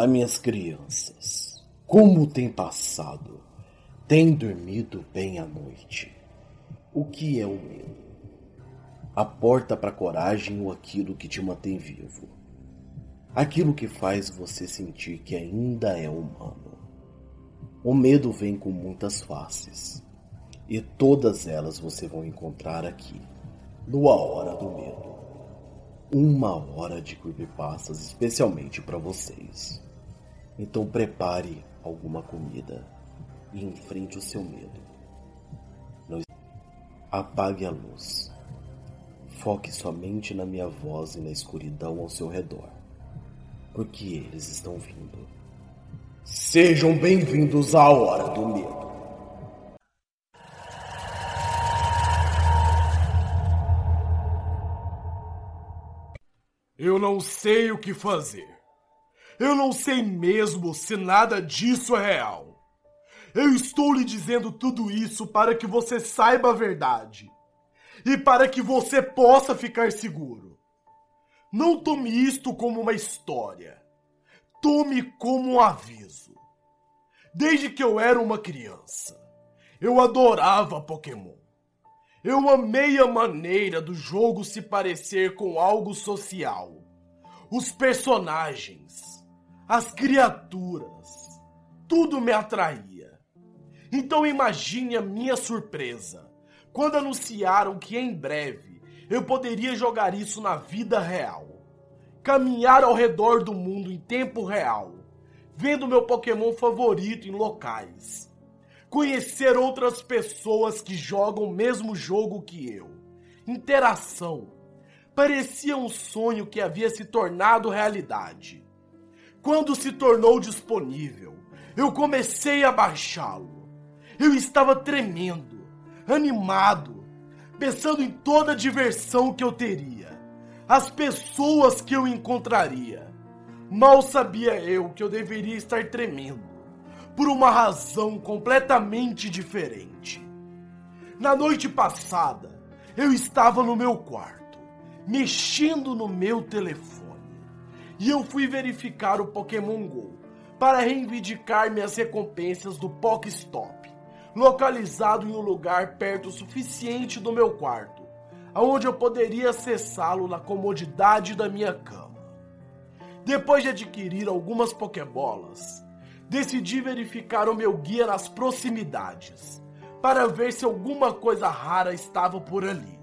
Olá, minhas crianças. Como tem passado? Tem dormido bem à noite? O que é o medo? A porta para a coragem ou aquilo que te mantém vivo? Aquilo que faz você sentir que ainda é humano. O medo vem com muitas faces, e todas elas você vai encontrar aqui, no A Hora do Medo uma hora de creepypastas especialmente para vocês. Então prepare alguma comida e enfrente o seu medo. Não... Apague a luz. Foque somente na minha voz e na escuridão ao seu redor, porque eles estão vindo. Sejam bem-vindos à Hora do Medo. Eu não sei o que fazer. Eu não sei mesmo se nada disso é real. Eu estou lhe dizendo tudo isso para que você saiba a verdade e para que você possa ficar seguro. Não tome isto como uma história. Tome como um aviso. Desde que eu era uma criança, eu adorava Pokémon. Eu amei a maneira do jogo se parecer com algo social. Os personagens, as criaturas, tudo me atraía. Então imagine a minha surpresa quando anunciaram que em breve eu poderia jogar isso na vida real. Caminhar ao redor do mundo em tempo real, vendo meu Pokémon favorito em locais conhecer outras pessoas que jogam o mesmo jogo que eu. Interação. Parecia um sonho que havia se tornado realidade. Quando se tornou disponível, eu comecei a baixá-lo. Eu estava tremendo, animado, pensando em toda a diversão que eu teria, as pessoas que eu encontraria. Mal sabia eu que eu deveria estar tremendo por uma razão completamente diferente. Na noite passada, eu estava no meu quarto, mexendo no meu telefone, e eu fui verificar o Pokémon Go para reivindicar minhas recompensas do Pokéstop, localizado em um lugar perto o suficiente do meu quarto, aonde eu poderia acessá-lo na comodidade da minha cama. Depois de adquirir algumas Pokébolas, decidi verificar o meu guia nas proximidades, para ver se alguma coisa rara estava por ali.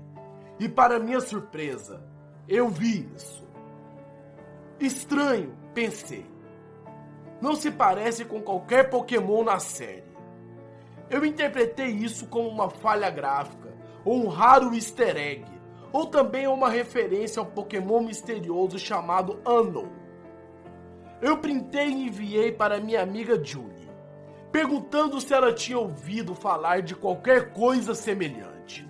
E para minha surpresa, eu vi isso. Estranho, pensei. Não se parece com qualquer Pokémon na série. Eu interpretei isso como uma falha gráfica, ou um raro easter egg, ou também uma referência ao Pokémon misterioso chamado Unknown eu printei e enviei para minha amiga Julie, perguntando se ela tinha ouvido falar de qualquer coisa semelhante.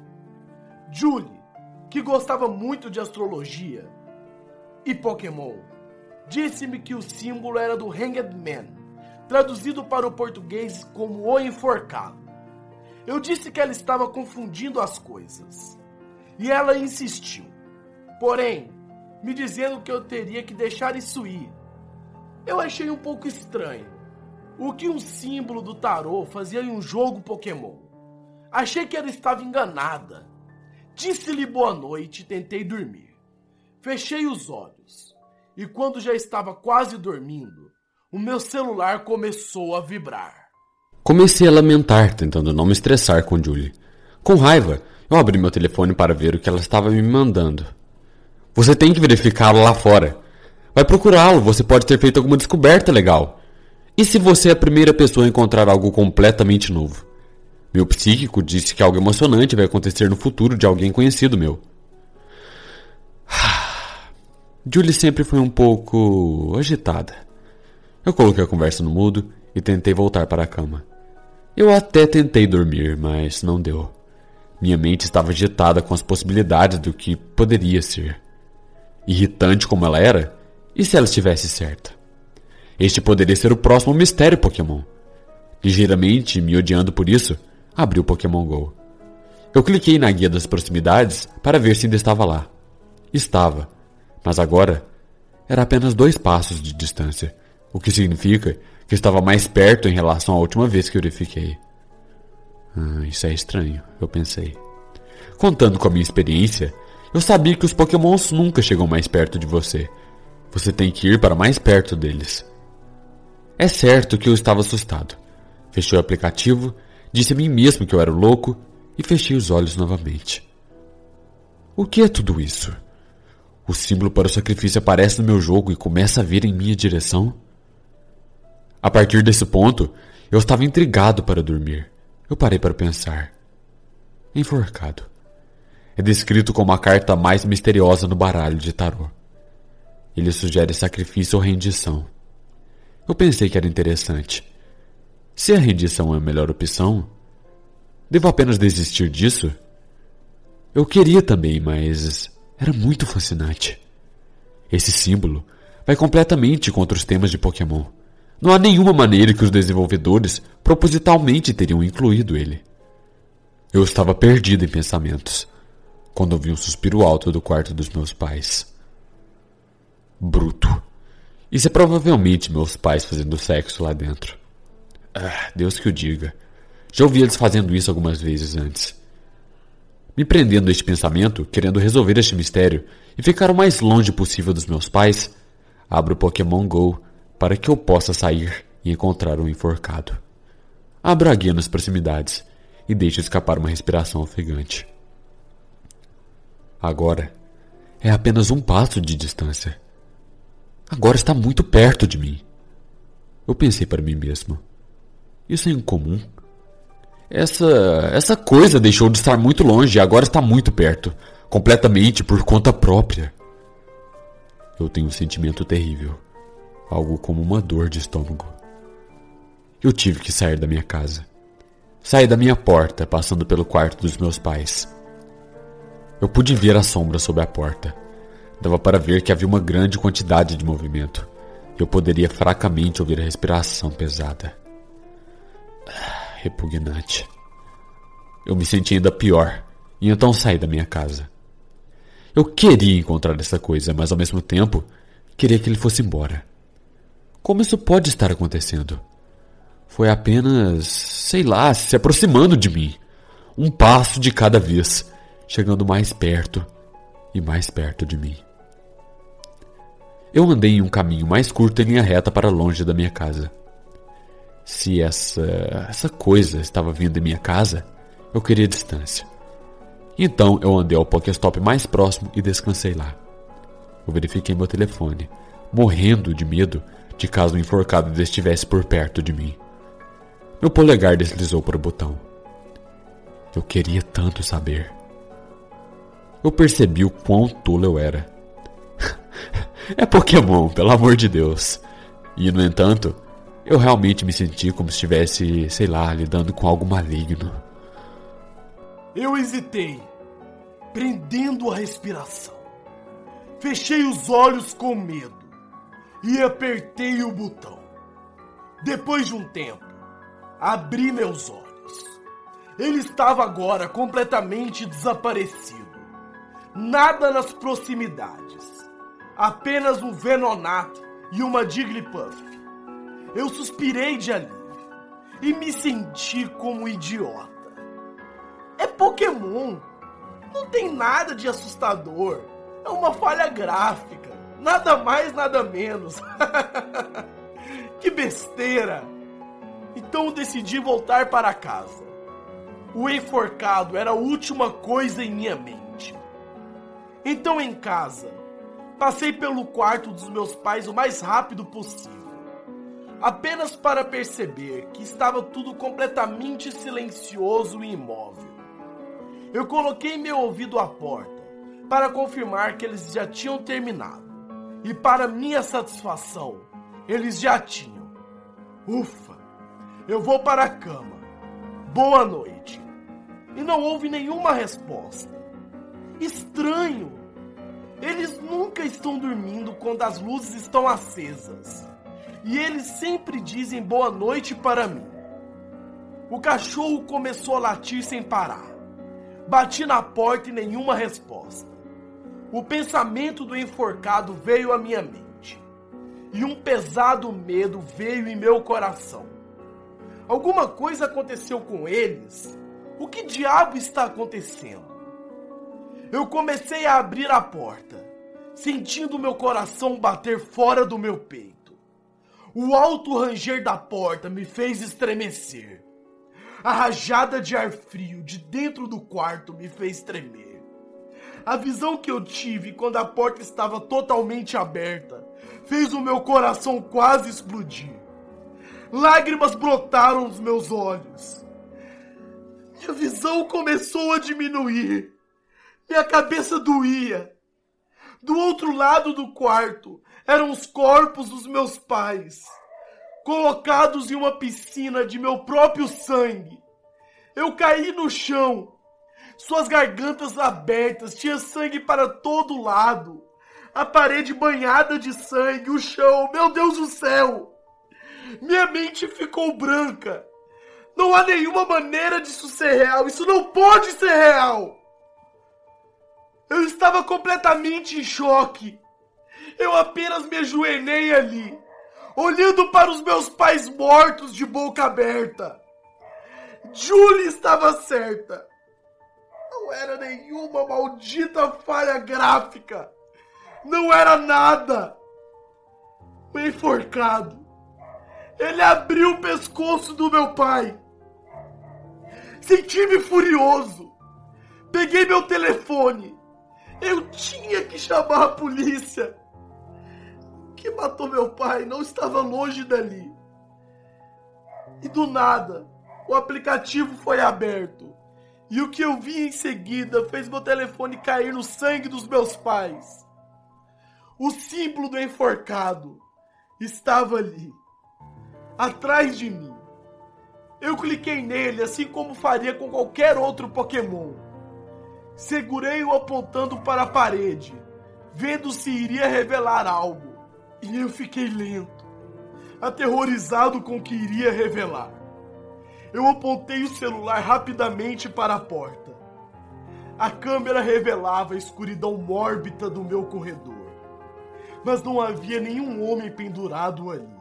Julie, que gostava muito de astrologia e Pokémon, disse-me que o símbolo era do Hanged Man, traduzido para o português como o enforcado. Eu disse que ela estava confundindo as coisas. E ela insistiu. Porém, me dizendo que eu teria que deixar isso ir, eu achei um pouco estranho. O que um símbolo do tarô fazia em um jogo Pokémon? Achei que ela estava enganada. Disse-lhe boa noite e tentei dormir. Fechei os olhos e quando já estava quase dormindo, o meu celular começou a vibrar. Comecei a lamentar, tentando não me estressar com Julie. Com raiva, eu abri meu telefone para ver o que ela estava me mandando. Você tem que verificá-lo lá fora. Vai procurá-lo, você pode ter feito alguma descoberta legal. E se você é a primeira pessoa a encontrar algo completamente novo? Meu psíquico disse que algo emocionante vai acontecer no futuro de alguém conhecido meu. Julie sempre foi um pouco agitada. Eu coloquei a conversa no mudo e tentei voltar para a cama. Eu até tentei dormir, mas não deu. Minha mente estava agitada com as possibilidades do que poderia ser. Irritante como ela era, e se ela estivesse certa? Este poderia ser o próximo mistério Pokémon. Ligeiramente me odiando por isso, abri o Pokémon GO. Eu cliquei na guia das proximidades para ver se ainda estava lá. Estava, mas agora era apenas dois passos de distância, O que significa que estava mais perto em relação à última vez que verifiquei. Ah, isso é estranho, eu pensei. Contando com a minha experiência, eu sabia que os pokémons nunca chegam mais perto de você. Você tem que ir para mais perto deles. É certo que eu estava assustado. Fechei o aplicativo, disse a mim mesmo que eu era louco e fechei os olhos novamente. O que é tudo isso? O símbolo para o sacrifício aparece no meu jogo e começa a vir em minha direção? A partir desse ponto, eu estava intrigado para dormir. Eu parei para pensar. Enforcado. É descrito como a carta mais misteriosa no baralho de tarô. Ele sugere sacrifício ou rendição. Eu pensei que era interessante. Se a rendição é a melhor opção, devo apenas desistir disso? Eu queria também, mas era muito fascinante. Esse símbolo vai completamente contra os temas de Pokémon. Não há nenhuma maneira que os desenvolvedores propositalmente teriam incluído ele. Eu estava perdido em pensamentos quando ouvi um suspiro alto do quarto dos meus pais. Bruto. Isso é provavelmente meus pais fazendo sexo lá dentro. Ah, Deus que o diga. Já ouvi eles fazendo isso algumas vezes antes. Me prendendo a este pensamento, querendo resolver este mistério e ficar o mais longe possível dos meus pais, abro o Pokémon Go para que eu possa sair e encontrar um enforcado. Abro a guia nas proximidades e deixo escapar uma respiração ofegante. Agora é apenas um passo de distância. Agora está muito perto de mim. Eu pensei para mim mesmo. Isso é incomum. Essa essa coisa deixou de estar muito longe e agora está muito perto, completamente por conta própria. Eu tenho um sentimento terrível, algo como uma dor de estômago. Eu tive que sair da minha casa. Saí da minha porta, passando pelo quarto dos meus pais. Eu pude ver a sombra sob a porta. Dava para ver que havia uma grande quantidade de movimento. Eu poderia fracamente ouvir a respiração pesada. Ah, repugnante. Eu me senti ainda pior e então saí da minha casa. Eu queria encontrar essa coisa, mas ao mesmo tempo queria que ele fosse embora. Como isso pode estar acontecendo? Foi apenas, sei lá, se aproximando de mim. Um passo de cada vez, chegando mais perto e mais perto de mim. Eu andei em um caminho mais curto em linha reta para longe da minha casa. Se essa essa coisa estava vindo em minha casa, eu queria distância. Então eu andei ao Pokéstop mais próximo e descansei lá. Eu verifiquei meu telefone, morrendo de medo de caso o enforcado estivesse por perto de mim. Meu polegar deslizou para o botão. Eu queria tanto saber. Eu percebi o quão tolo eu era. É Pokémon, pelo amor de Deus. E, no entanto, eu realmente me senti como se estivesse, sei lá, lidando com algo maligno. Eu hesitei, prendendo a respiração. Fechei os olhos com medo e apertei o botão. Depois de um tempo, abri meus olhos. Ele estava agora completamente desaparecido. Nada nas proximidades apenas um Venonato e uma Jigglypuff. Eu suspirei de alívio e me senti como um idiota. É Pokémon. Não tem nada de assustador. É uma falha gráfica. Nada mais, nada menos. que besteira! Então decidi voltar para casa. O enforcado era a última coisa em minha mente. Então em casa, Passei pelo quarto dos meus pais o mais rápido possível, apenas para perceber que estava tudo completamente silencioso e imóvel. Eu coloquei meu ouvido à porta para confirmar que eles já tinham terminado, e para minha satisfação, eles já tinham. Ufa! Eu vou para a cama. Boa noite. E não houve nenhuma resposta. Estranho! Eles nunca estão dormindo quando as luzes estão acesas. E eles sempre dizem boa noite para mim. O cachorro começou a latir sem parar. Bati na porta e nenhuma resposta. O pensamento do enforcado veio à minha mente. e um pesado medo veio em meu coração. Alguma coisa aconteceu com eles? O que diabo está acontecendo? Eu comecei a abrir a porta, sentindo meu coração bater fora do meu peito. O alto ranger da porta me fez estremecer. A rajada de ar frio de dentro do quarto me fez tremer. A visão que eu tive quando a porta estava totalmente aberta fez o meu coração quase explodir. Lágrimas brotaram dos meus olhos. Minha visão começou a diminuir. Minha cabeça doía. Do outro lado do quarto eram os corpos dos meus pais, colocados em uma piscina de meu próprio sangue. Eu caí no chão. Suas gargantas abertas, tinha sangue para todo lado. A parede banhada de sangue, o chão, meu Deus do céu! Minha mente ficou branca. Não há nenhuma maneira disso ser real. Isso não pode ser real. Eu estava completamente em choque. Eu apenas me ajoelhei ali, olhando para os meus pais mortos de boca aberta. Julie estava certa. Não era nenhuma maldita falha gráfica. Não era nada. O enforcado. Ele abriu o pescoço do meu pai. Senti-me furioso. Peguei meu telefone. Eu tinha que chamar a polícia. Que matou meu pai não estava longe dali. E do nada, o aplicativo foi aberto. E o que eu vi em seguida fez meu telefone cair no sangue dos meus pais. O símbolo do enforcado estava ali, atrás de mim. Eu cliquei nele assim como faria com qualquer outro Pokémon. Segurei-o apontando para a parede, vendo se iria revelar algo. E eu fiquei lento, aterrorizado com o que iria revelar. Eu apontei o celular rapidamente para a porta. A câmera revelava a escuridão mórbida do meu corredor. Mas não havia nenhum homem pendurado ali.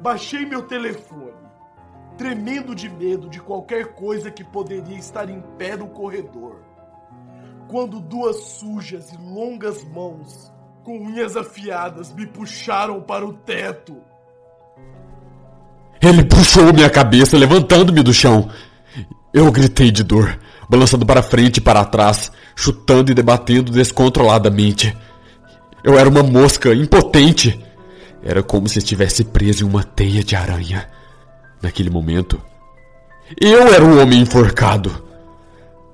Baixei meu telefone tremendo de medo de qualquer coisa que poderia estar em pé no corredor. Quando duas sujas e longas mãos, com unhas afiadas, me puxaram para o teto. Ele puxou minha cabeça, levantando-me do chão. Eu gritei de dor, balançando para frente e para trás, chutando e debatendo descontroladamente. Eu era uma mosca, impotente. Era como se estivesse preso em uma teia de aranha. Naquele momento, eu era o homem enforcado.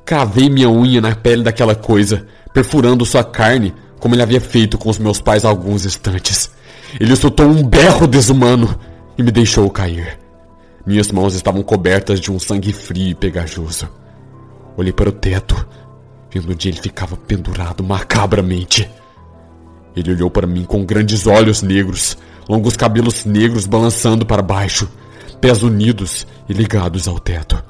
Cravei minha unha na pele daquela coisa, perfurando sua carne, como ele havia feito com os meus pais há alguns instantes. Ele soltou um berro desumano e me deixou cair. Minhas mãos estavam cobertas de um sangue frio e pegajoso. Olhei para o teto, vendo onde ele ficava pendurado macabramente. Ele olhou para mim com grandes olhos negros, longos cabelos negros balançando para baixo pés unidos e ligados ao teto.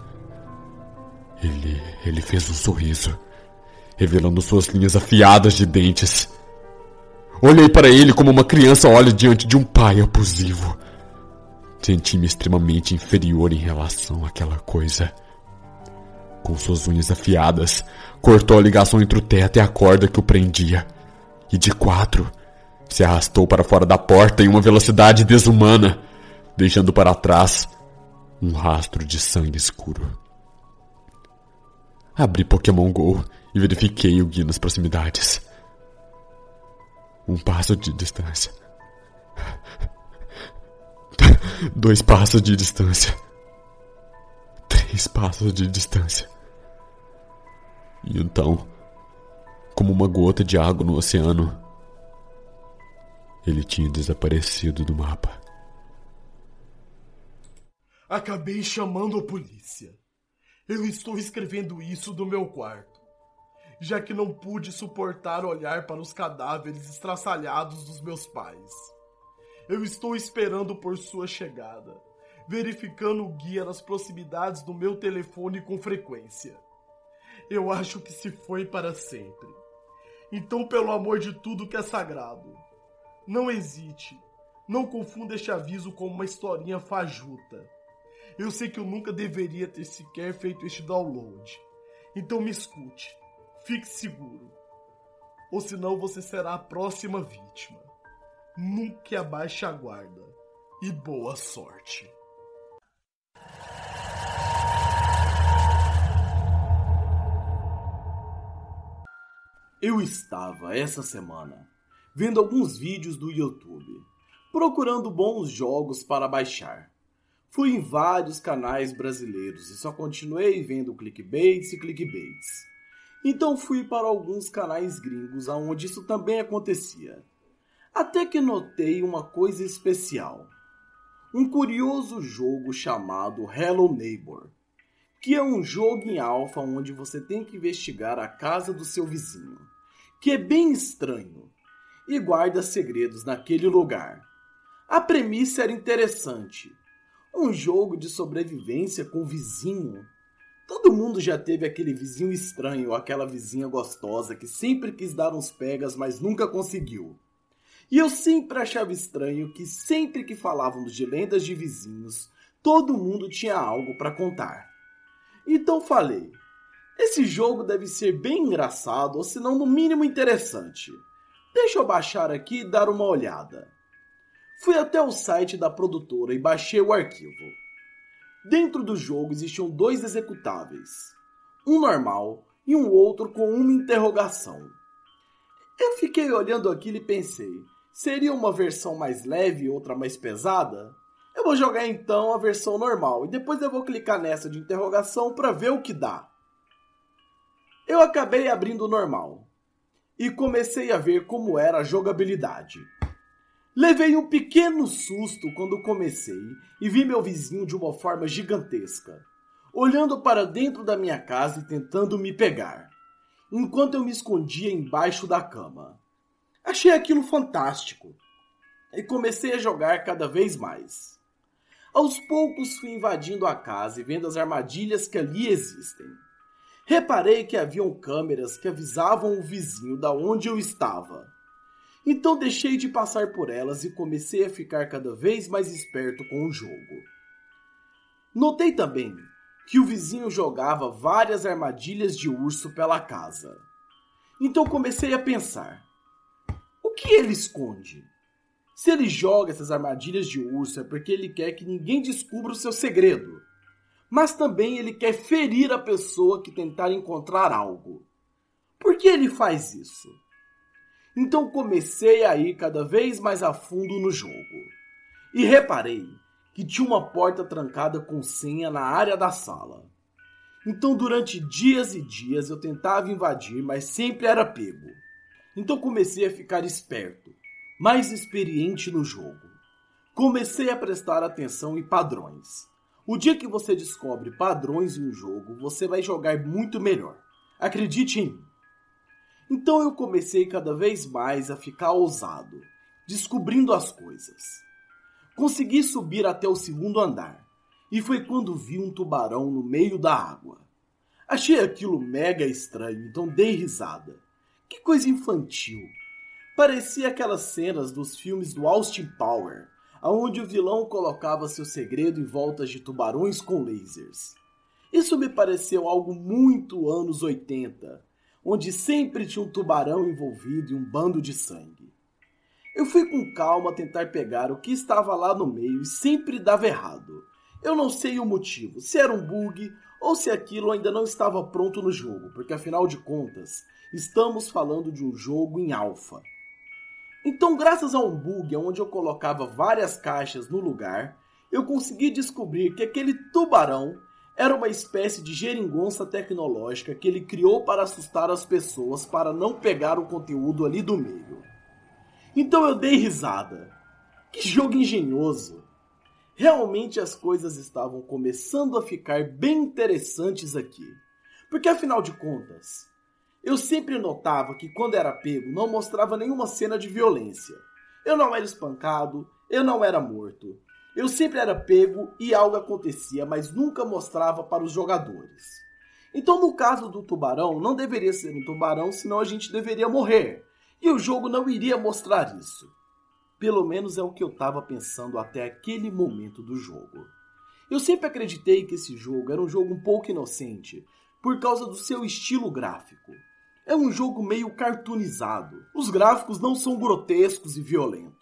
Ele, ele fez um sorriso, revelando suas linhas afiadas de dentes. Olhei para ele como uma criança olha diante de um pai abusivo. Senti-me extremamente inferior em relação àquela coisa. Com suas unhas afiadas, cortou a ligação entre o teto e a corda que o prendia. E de quatro, se arrastou para fora da porta em uma velocidade desumana deixando para trás um rastro de sangue escuro. Abri Pokémon Go e verifiquei o guia nas proximidades. Um passo de distância. Dois passos de distância. Três passos de distância. E então, como uma gota de água no oceano, ele tinha desaparecido do mapa. Acabei chamando a polícia. Eu estou escrevendo isso do meu quarto, já que não pude suportar olhar para os cadáveres estraçalhados dos meus pais. Eu estou esperando por sua chegada, verificando o guia nas proximidades do meu telefone com frequência. Eu acho que se foi para sempre. Então, pelo amor de tudo que é sagrado, não hesite Não confunda este aviso com uma historinha fajuta. Eu sei que eu nunca deveria ter sequer feito este download. Então me escute. Fique seguro. Ou senão você será a próxima vítima. Nunca abaixe a guarda. E boa sorte. Eu estava essa semana vendo alguns vídeos do YouTube, procurando bons jogos para baixar. Fui em vários canais brasileiros e só continuei vendo clickbaits e clickbaits. Então fui para alguns canais gringos onde isso também acontecia. Até que notei uma coisa especial. Um curioso jogo chamado Hello Neighbor, que é um jogo em alfa onde você tem que investigar a casa do seu vizinho, que é bem estranho e guarda segredos naquele lugar. A premissa era interessante. Um jogo de sobrevivência com vizinho. Todo mundo já teve aquele vizinho estranho aquela vizinha gostosa que sempre quis dar uns pegas, mas nunca conseguiu. E eu sempre achava estranho que sempre que falávamos de lendas de vizinhos, todo mundo tinha algo para contar. Então falei: esse jogo deve ser bem engraçado, ou se não, no mínimo interessante. Deixa eu baixar aqui e dar uma olhada. Fui até o site da produtora e baixei o arquivo. Dentro do jogo existiam dois executáveis, um normal e um outro com uma interrogação. Eu fiquei olhando aquilo e pensei: seria uma versão mais leve e outra mais pesada? Eu vou jogar então a versão normal e depois eu vou clicar nessa de interrogação para ver o que dá. Eu acabei abrindo o normal e comecei a ver como era a jogabilidade. Levei um pequeno susto quando comecei e vi meu vizinho de uma forma gigantesca, olhando para dentro da minha casa e tentando me pegar, enquanto eu me escondia embaixo da cama. Achei aquilo fantástico e comecei a jogar cada vez mais. Aos poucos fui invadindo a casa e vendo as armadilhas que ali existem. Reparei que haviam câmeras que avisavam o vizinho da onde eu estava. Então deixei de passar por elas e comecei a ficar cada vez mais esperto com o jogo. Notei também que o vizinho jogava várias armadilhas de urso pela casa. Então comecei a pensar: o que ele esconde? Se ele joga essas armadilhas de urso é porque ele quer que ninguém descubra o seu segredo mas também ele quer ferir a pessoa que tentar encontrar algo. Por que ele faz isso? Então comecei a ir cada vez mais a fundo no jogo e reparei que tinha uma porta trancada com senha na área da sala. Então, durante dias e dias eu tentava invadir, mas sempre era pego. Então comecei a ficar esperto, mais experiente no jogo. Comecei a prestar atenção em padrões. O dia que você descobre padrões em um jogo, você vai jogar muito melhor. Acredite em mim. Então eu comecei cada vez mais a ficar ousado, descobrindo as coisas. Consegui subir até o segundo andar, e foi quando vi um tubarão no meio da água. Achei aquilo mega estranho, então dei risada. Que coisa infantil. Parecia aquelas cenas dos filmes do Austin Power, aonde o vilão colocava seu segredo em voltas de tubarões com lasers. Isso me pareceu algo muito anos 80, onde sempre tinha um tubarão envolvido e um bando de sangue. Eu fui com calma tentar pegar o que estava lá no meio e sempre dava errado. Eu não sei o motivo, se era um bug ou se aquilo ainda não estava pronto no jogo, porque afinal de contas, estamos falando de um jogo em alfa. Então, graças a um bug onde eu colocava várias caixas no lugar, eu consegui descobrir que aquele tubarão era uma espécie de geringonça tecnológica que ele criou para assustar as pessoas para não pegar o conteúdo ali do meio. Então eu dei risada. Que jogo engenhoso! Realmente as coisas estavam começando a ficar bem interessantes aqui. Porque afinal de contas, eu sempre notava que quando era pego não mostrava nenhuma cena de violência. Eu não era espancado, eu não era morto. Eu sempre era pego e algo acontecia, mas nunca mostrava para os jogadores. Então, no caso do tubarão, não deveria ser um tubarão, senão a gente deveria morrer. E o jogo não iria mostrar isso. Pelo menos é o que eu estava pensando até aquele momento do jogo. Eu sempre acreditei que esse jogo era um jogo um pouco inocente, por causa do seu estilo gráfico. É um jogo meio cartoonizado. Os gráficos não são grotescos e violentos.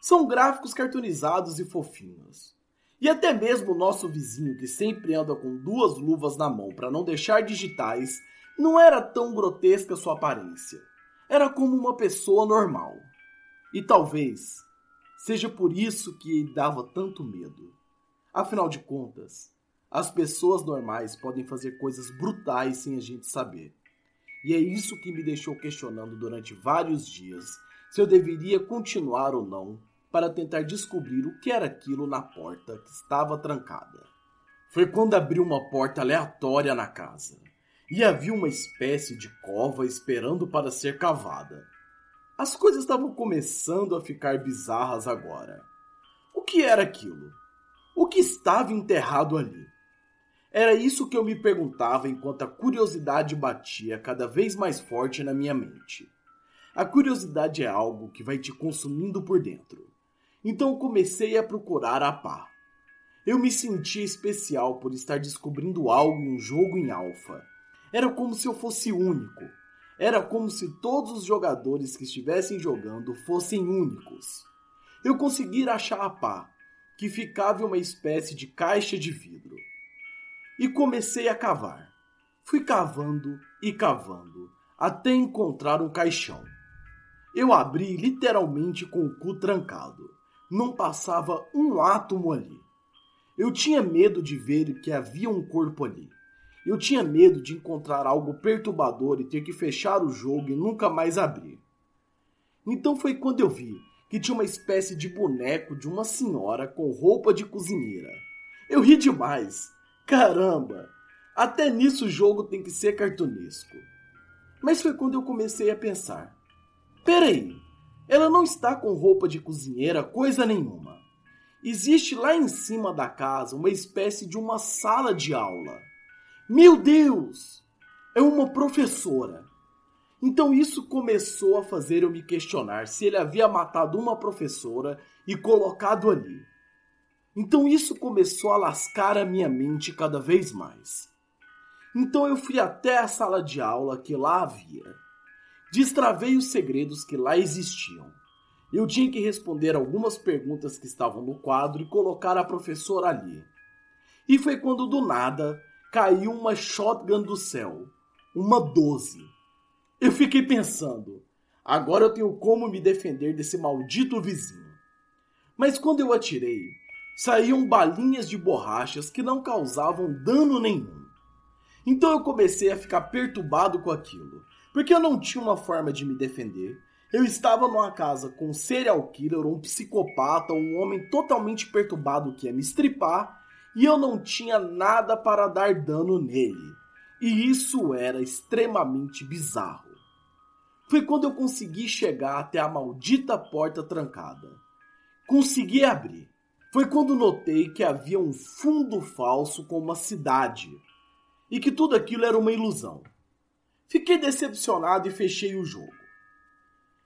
São gráficos cartoonizados e fofinhos. E até mesmo o nosso vizinho, que sempre anda com duas luvas na mão para não deixar digitais, não era tão grotesca sua aparência. Era como uma pessoa normal. E talvez seja por isso que dava tanto medo. Afinal de contas, as pessoas normais podem fazer coisas brutais sem a gente saber. E é isso que me deixou questionando durante vários dias se eu deveria continuar ou não para tentar descobrir o que era aquilo na porta que estava trancada. Foi quando abri uma porta aleatória na casa e havia uma espécie de cova esperando para ser cavada. As coisas estavam começando a ficar bizarras agora. O que era aquilo? O que estava enterrado ali? Era isso que eu me perguntava enquanto a curiosidade batia cada vez mais forte na minha mente. A curiosidade é algo que vai te consumindo por dentro. Então comecei a procurar a pá. Eu me sentia especial por estar descobrindo algo em um jogo em alfa. Era como se eu fosse único, era como se todos os jogadores que estivessem jogando fossem únicos. Eu consegui achar a pá, que ficava em uma espécie de caixa de vidro. E comecei a cavar. Fui cavando e cavando, até encontrar um caixão. Eu abri literalmente com o cu trancado. Não passava um átomo ali. Eu tinha medo de ver que havia um corpo ali. Eu tinha medo de encontrar algo perturbador e ter que fechar o jogo e nunca mais abrir. Então foi quando eu vi que tinha uma espécie de boneco de uma senhora com roupa de cozinheira. Eu ri demais. Caramba! Até nisso o jogo tem que ser cartunesco. Mas foi quando eu comecei a pensar: peraí, ela não está com roupa de cozinheira coisa nenhuma. Existe lá em cima da casa uma espécie de uma sala de aula. Meu Deus! É uma professora. Então isso começou a fazer eu me questionar se ele havia matado uma professora e colocado ali. Então isso começou a lascar a minha mente cada vez mais. Então eu fui até a sala de aula que lá havia. Destravei os segredos que lá existiam. Eu tinha que responder algumas perguntas que estavam no quadro e colocar a professora ali. E foi quando do nada caiu uma shotgun do céu, uma 12. Eu fiquei pensando, agora eu tenho como me defender desse maldito vizinho. Mas quando eu atirei, saíam balinhas de borrachas que não causavam dano nenhum. Então eu comecei a ficar perturbado com aquilo, porque eu não tinha uma forma de me defender. Eu estava numa casa com um serial killer, um psicopata, um homem totalmente perturbado que ia me estripar e eu não tinha nada para dar dano nele. E isso era extremamente bizarro. Foi quando eu consegui chegar até a maldita porta trancada. Consegui abrir. Foi quando notei que havia um fundo falso com uma cidade e que tudo aquilo era uma ilusão. Fiquei decepcionado e fechei o jogo.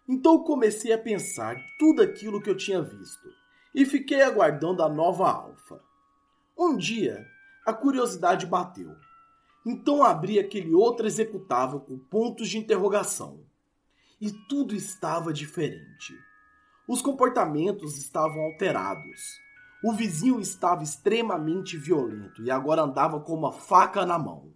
Então comecei a pensar tudo aquilo que eu tinha visto e fiquei aguardando a nova alfa. Um dia, a curiosidade bateu. Então abri aquele outro executável com pontos de interrogação. E tudo estava diferente. Os comportamentos estavam alterados. O vizinho estava extremamente violento e agora andava com uma faca na mão.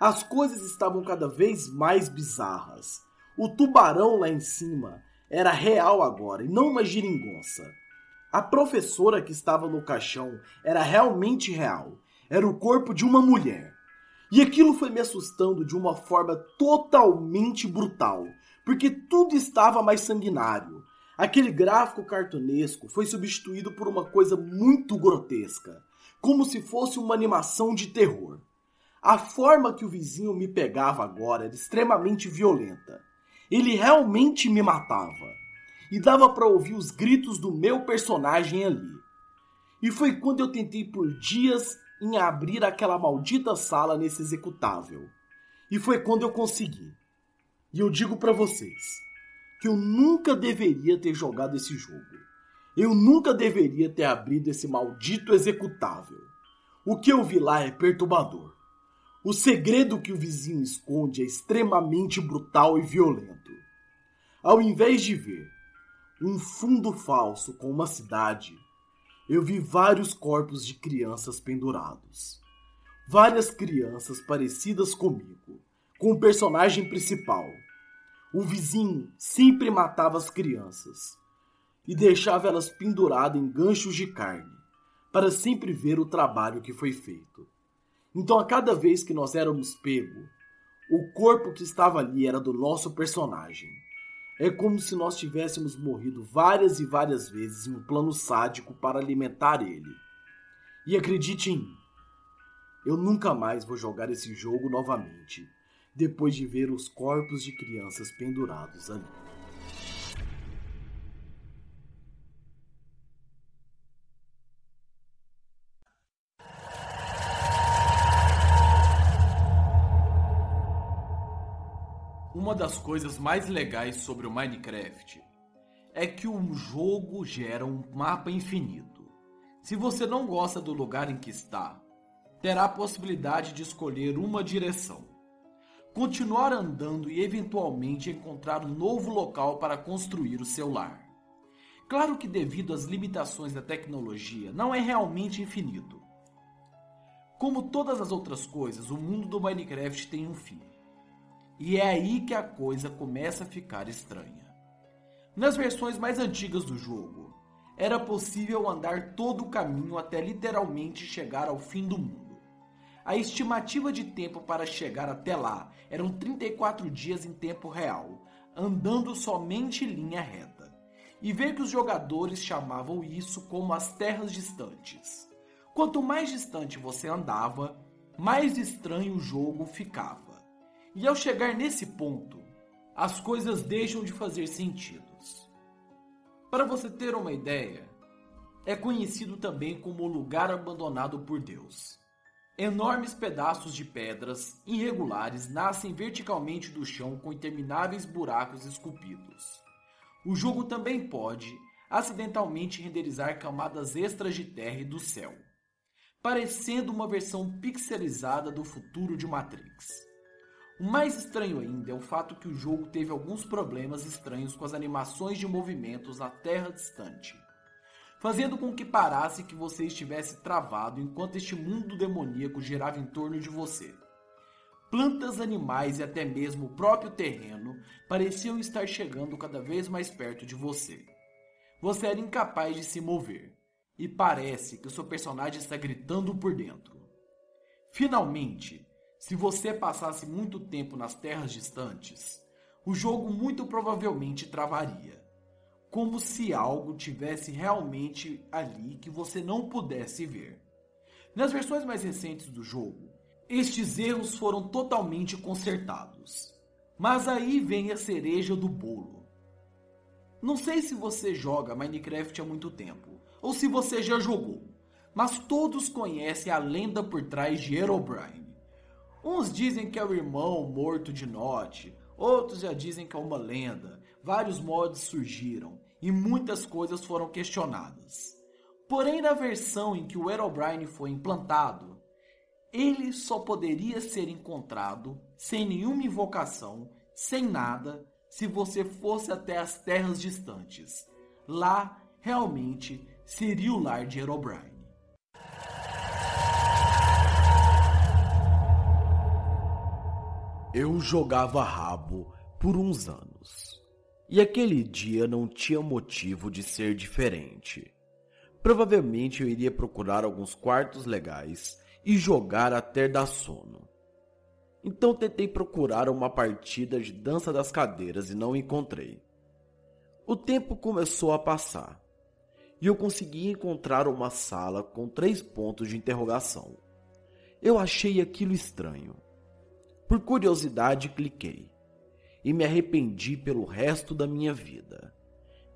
As coisas estavam cada vez mais bizarras. O tubarão lá em cima era real agora e não uma geringonça. A professora que estava no caixão era realmente real. Era o corpo de uma mulher. E aquilo foi me assustando de uma forma totalmente brutal, porque tudo estava mais sanguinário. Aquele gráfico cartunesco foi substituído por uma coisa muito grotesca, como se fosse uma animação de terror. A forma que o vizinho me pegava agora era extremamente violenta. Ele realmente me matava e dava para ouvir os gritos do meu personagem ali. E foi quando eu tentei por dias em abrir aquela maldita sala nesse executável. E foi quando eu consegui. E eu digo para vocês que eu nunca deveria ter jogado esse jogo. Eu nunca deveria ter abrido esse maldito executável. O que eu vi lá é perturbador. O segredo que o vizinho esconde é extremamente brutal e violento. Ao invés de ver um fundo falso com uma cidade, eu vi vários corpos de crianças pendurados. Várias crianças parecidas comigo, com o personagem principal. O vizinho sempre matava as crianças e deixava elas penduradas em ganchos de carne, para sempre ver o trabalho que foi feito. Então, a cada vez que nós éramos pego, o corpo que estava ali era do nosso personagem. É como se nós tivéssemos morrido várias e várias vezes em um plano sádico para alimentar ele. E acredite em mim, eu nunca mais vou jogar esse jogo novamente, depois de ver os corpos de crianças pendurados ali. Uma das coisas mais legais sobre o Minecraft é que o jogo gera um mapa infinito. Se você não gosta do lugar em que está, terá a possibilidade de escolher uma direção. Continuar andando e eventualmente encontrar um novo local para construir o seu lar. Claro que devido às limitações da tecnologia, não é realmente infinito. Como todas as outras coisas, o mundo do Minecraft tem um fim. E é aí que a coisa começa a ficar estranha. Nas versões mais antigas do jogo, era possível andar todo o caminho até literalmente chegar ao fim do mundo. A estimativa de tempo para chegar até lá eram 34 dias em tempo real, andando somente linha reta. E ver que os jogadores chamavam isso como as terras distantes. Quanto mais distante você andava, mais estranho o jogo ficava. E ao chegar nesse ponto, as coisas deixam de fazer sentidos. Para você ter uma ideia, é conhecido também como o lugar abandonado por Deus. Enormes pedaços de pedras irregulares nascem verticalmente do chão com intermináveis buracos esculpidos. O jogo também pode acidentalmente renderizar camadas extras de terra e do céu, parecendo uma versão pixelizada do futuro de Matrix. O mais estranho ainda é o fato que o jogo teve alguns problemas estranhos com as animações de movimentos na Terra distante, fazendo com que parasse que você estivesse travado enquanto este mundo demoníaco girava em torno de você. Plantas, animais e até mesmo o próprio terreno pareciam estar chegando cada vez mais perto de você. Você era incapaz de se mover, e parece que o seu personagem está gritando por dentro. Finalmente, se você passasse muito tempo nas terras distantes, o jogo muito provavelmente travaria, como se algo tivesse realmente ali que você não pudesse ver. Nas versões mais recentes do jogo, estes erros foram totalmente consertados. Mas aí vem a cereja do bolo. Não sei se você joga Minecraft há muito tempo, ou se você já jogou, mas todos conhecem a lenda por trás de Herobrine. Uns dizem que é o irmão morto de Note, outros já dizem que é uma lenda. Vários mods surgiram e muitas coisas foram questionadas. Porém, na versão em que o Herobrine foi implantado, ele só poderia ser encontrado sem nenhuma invocação, sem nada, se você fosse até as terras distantes. Lá, realmente, seria o lar de Herobrine. Eu jogava rabo por uns anos. E aquele dia não tinha motivo de ser diferente. Provavelmente eu iria procurar alguns quartos legais e jogar até dar sono. Então tentei procurar uma partida de dança das cadeiras e não encontrei. O tempo começou a passar e eu consegui encontrar uma sala com três pontos de interrogação. Eu achei aquilo estranho por curiosidade, cliquei e me arrependi pelo resto da minha vida.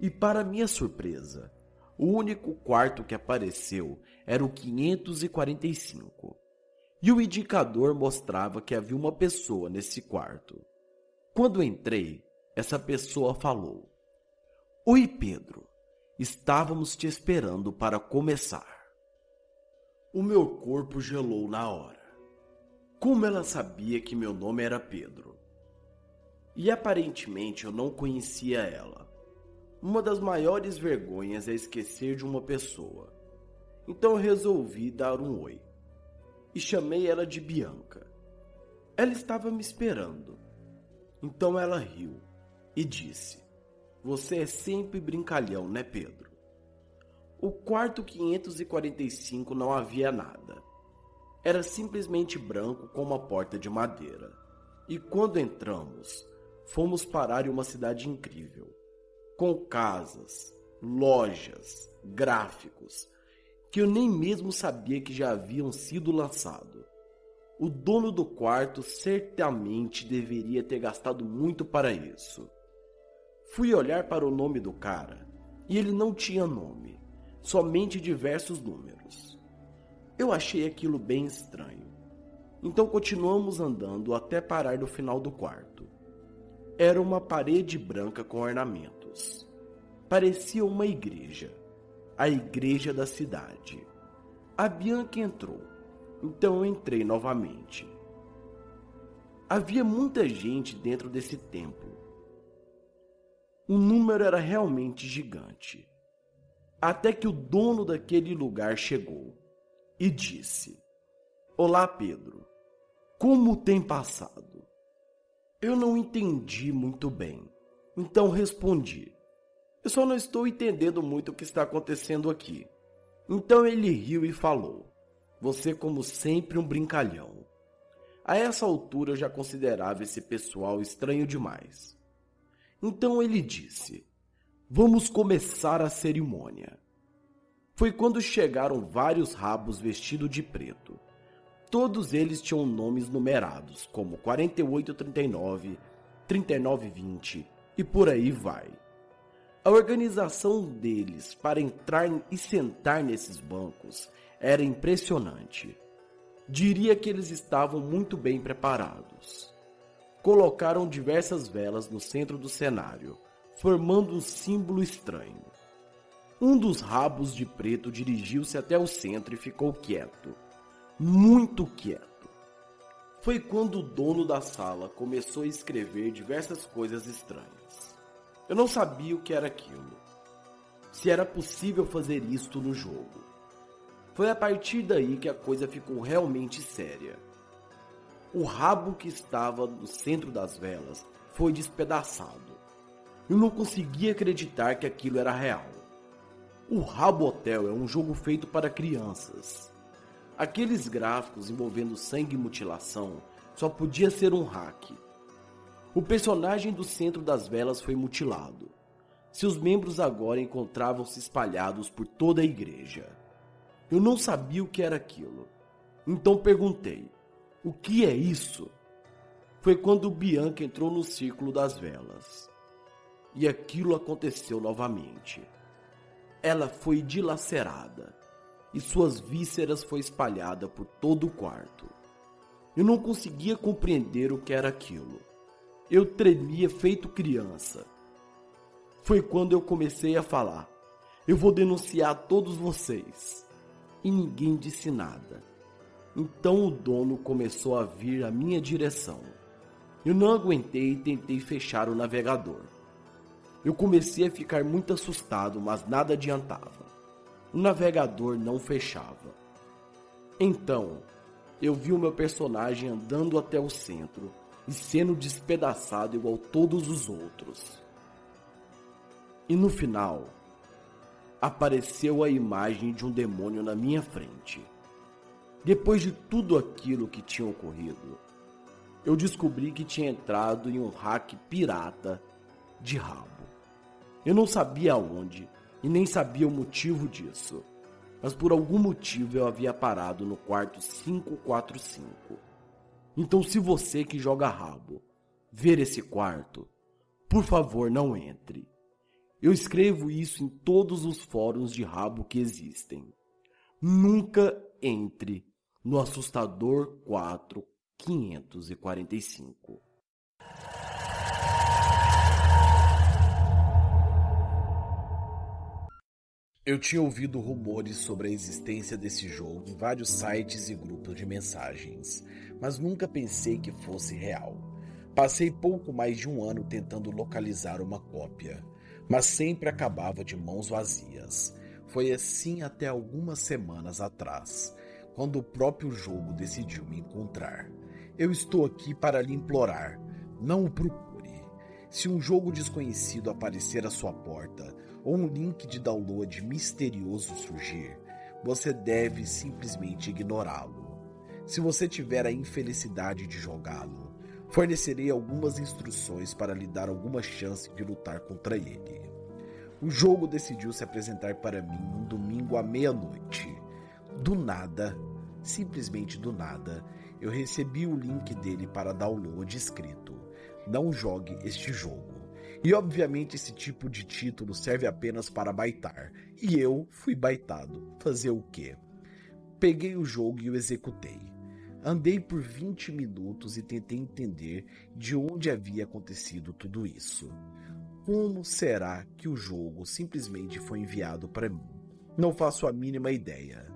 E para minha surpresa, o único quarto que apareceu era o 545. E o indicador mostrava que havia uma pessoa nesse quarto. Quando entrei, essa pessoa falou: Oi, Pedro. Estávamos te esperando para começar. O meu corpo gelou na hora. Como ela sabia que meu nome era Pedro? E aparentemente eu não conhecia ela. Uma das maiores vergonhas é esquecer de uma pessoa. Então eu resolvi dar um oi. E chamei ela de Bianca. Ela estava me esperando. Então ela riu e disse: Você é sempre brincalhão, né, Pedro? O quarto 545 não havia nada. Era simplesmente branco com uma porta de madeira. E quando entramos, fomos parar em uma cidade incrível, com casas, lojas, gráficos, que eu nem mesmo sabia que já haviam sido lançados. O dono do quarto certamente deveria ter gastado muito para isso. Fui olhar para o nome do cara e ele não tinha nome, somente diversos números. Eu achei aquilo bem estranho. Então continuamos andando até parar no final do quarto. Era uma parede branca com ornamentos. Parecia uma igreja. A igreja da cidade. A Bianca entrou. Então eu entrei novamente. Havia muita gente dentro desse templo. O número era realmente gigante. Até que o dono daquele lugar chegou e disse: Olá, Pedro. Como tem passado? Eu não entendi muito bem, então respondi: Eu só não estou entendendo muito o que está acontecendo aqui. Então ele riu e falou: Você, como sempre, um brincalhão. A essa altura eu já considerava esse pessoal estranho demais. Então ele disse: Vamos começar a cerimônia. Foi quando chegaram vários rabos vestidos de preto Todos eles tinham nomes numerados, como 4839, 3920 e por aí vai. A organização deles para entrar e sentar nesses bancos era impressionante. Diria que eles estavam muito bem preparados. Colocaram diversas velas no centro do cenário, formando um símbolo estranho. Um dos rabos de preto dirigiu-se até o centro e ficou quieto, muito quieto. Foi quando o dono da sala começou a escrever diversas coisas estranhas. Eu não sabia o que era aquilo. Se era possível fazer isto no jogo. Foi a partir daí que a coisa ficou realmente séria. O rabo que estava no centro das velas foi despedaçado. Eu não conseguia acreditar que aquilo era real. O Rabo Hotel é um jogo feito para crianças. Aqueles gráficos envolvendo sangue e mutilação só podia ser um hack. O personagem do centro das velas foi mutilado. Seus membros agora encontravam-se espalhados por toda a igreja. Eu não sabia o que era aquilo. Então perguntei: O que é isso? Foi quando Bianca entrou no círculo das velas. E aquilo aconteceu novamente. Ela foi dilacerada e suas vísceras foi espalhada por todo o quarto. Eu não conseguia compreender o que era aquilo. Eu tremia feito criança. Foi quando eu comecei a falar: Eu vou denunciar todos vocês. E ninguém disse nada. Então o dono começou a vir à minha direção. Eu não aguentei e tentei fechar o navegador. Eu comecei a ficar muito assustado, mas nada adiantava o navegador não fechava. Então, eu vi o meu personagem andando até o centro e sendo despedaçado igual todos os outros. E no final, apareceu a imagem de um demônio na minha frente. Depois de tudo aquilo que tinha ocorrido, eu descobri que tinha entrado em um hack pirata de rabo. Eu não sabia onde, e nem sabia o motivo disso. Mas por algum motivo eu havia parado no quarto 545. Então, se você que joga rabo ver esse quarto, por favor não entre. Eu escrevo isso em todos os fóruns de rabo que existem. Nunca entre no assustador 4 Eu tinha ouvido rumores sobre a existência desse jogo em vários sites e grupos de mensagens, mas nunca pensei que fosse real. Passei pouco mais de um ano tentando localizar uma cópia, mas sempre acabava de mãos vazias. Foi assim até algumas semanas atrás, quando o próprio jogo decidiu me encontrar. Eu estou aqui para lhe implorar, não o procure. Se um jogo desconhecido aparecer à sua porta, ou um link de download misterioso surgir, você deve simplesmente ignorá-lo. Se você tiver a infelicidade de jogá-lo, fornecerei algumas instruções para lhe dar alguma chance de lutar contra ele. O jogo decidiu se apresentar para mim um domingo à meia-noite. Do nada, simplesmente do nada, eu recebi o link dele para download escrito: Não jogue este jogo. E obviamente esse tipo de título serve apenas para baitar. E eu fui baitado. Fazer o quê? Peguei o jogo e o executei. Andei por 20 minutos e tentei entender de onde havia acontecido tudo isso. Como será que o jogo simplesmente foi enviado para mim? Não faço a mínima ideia.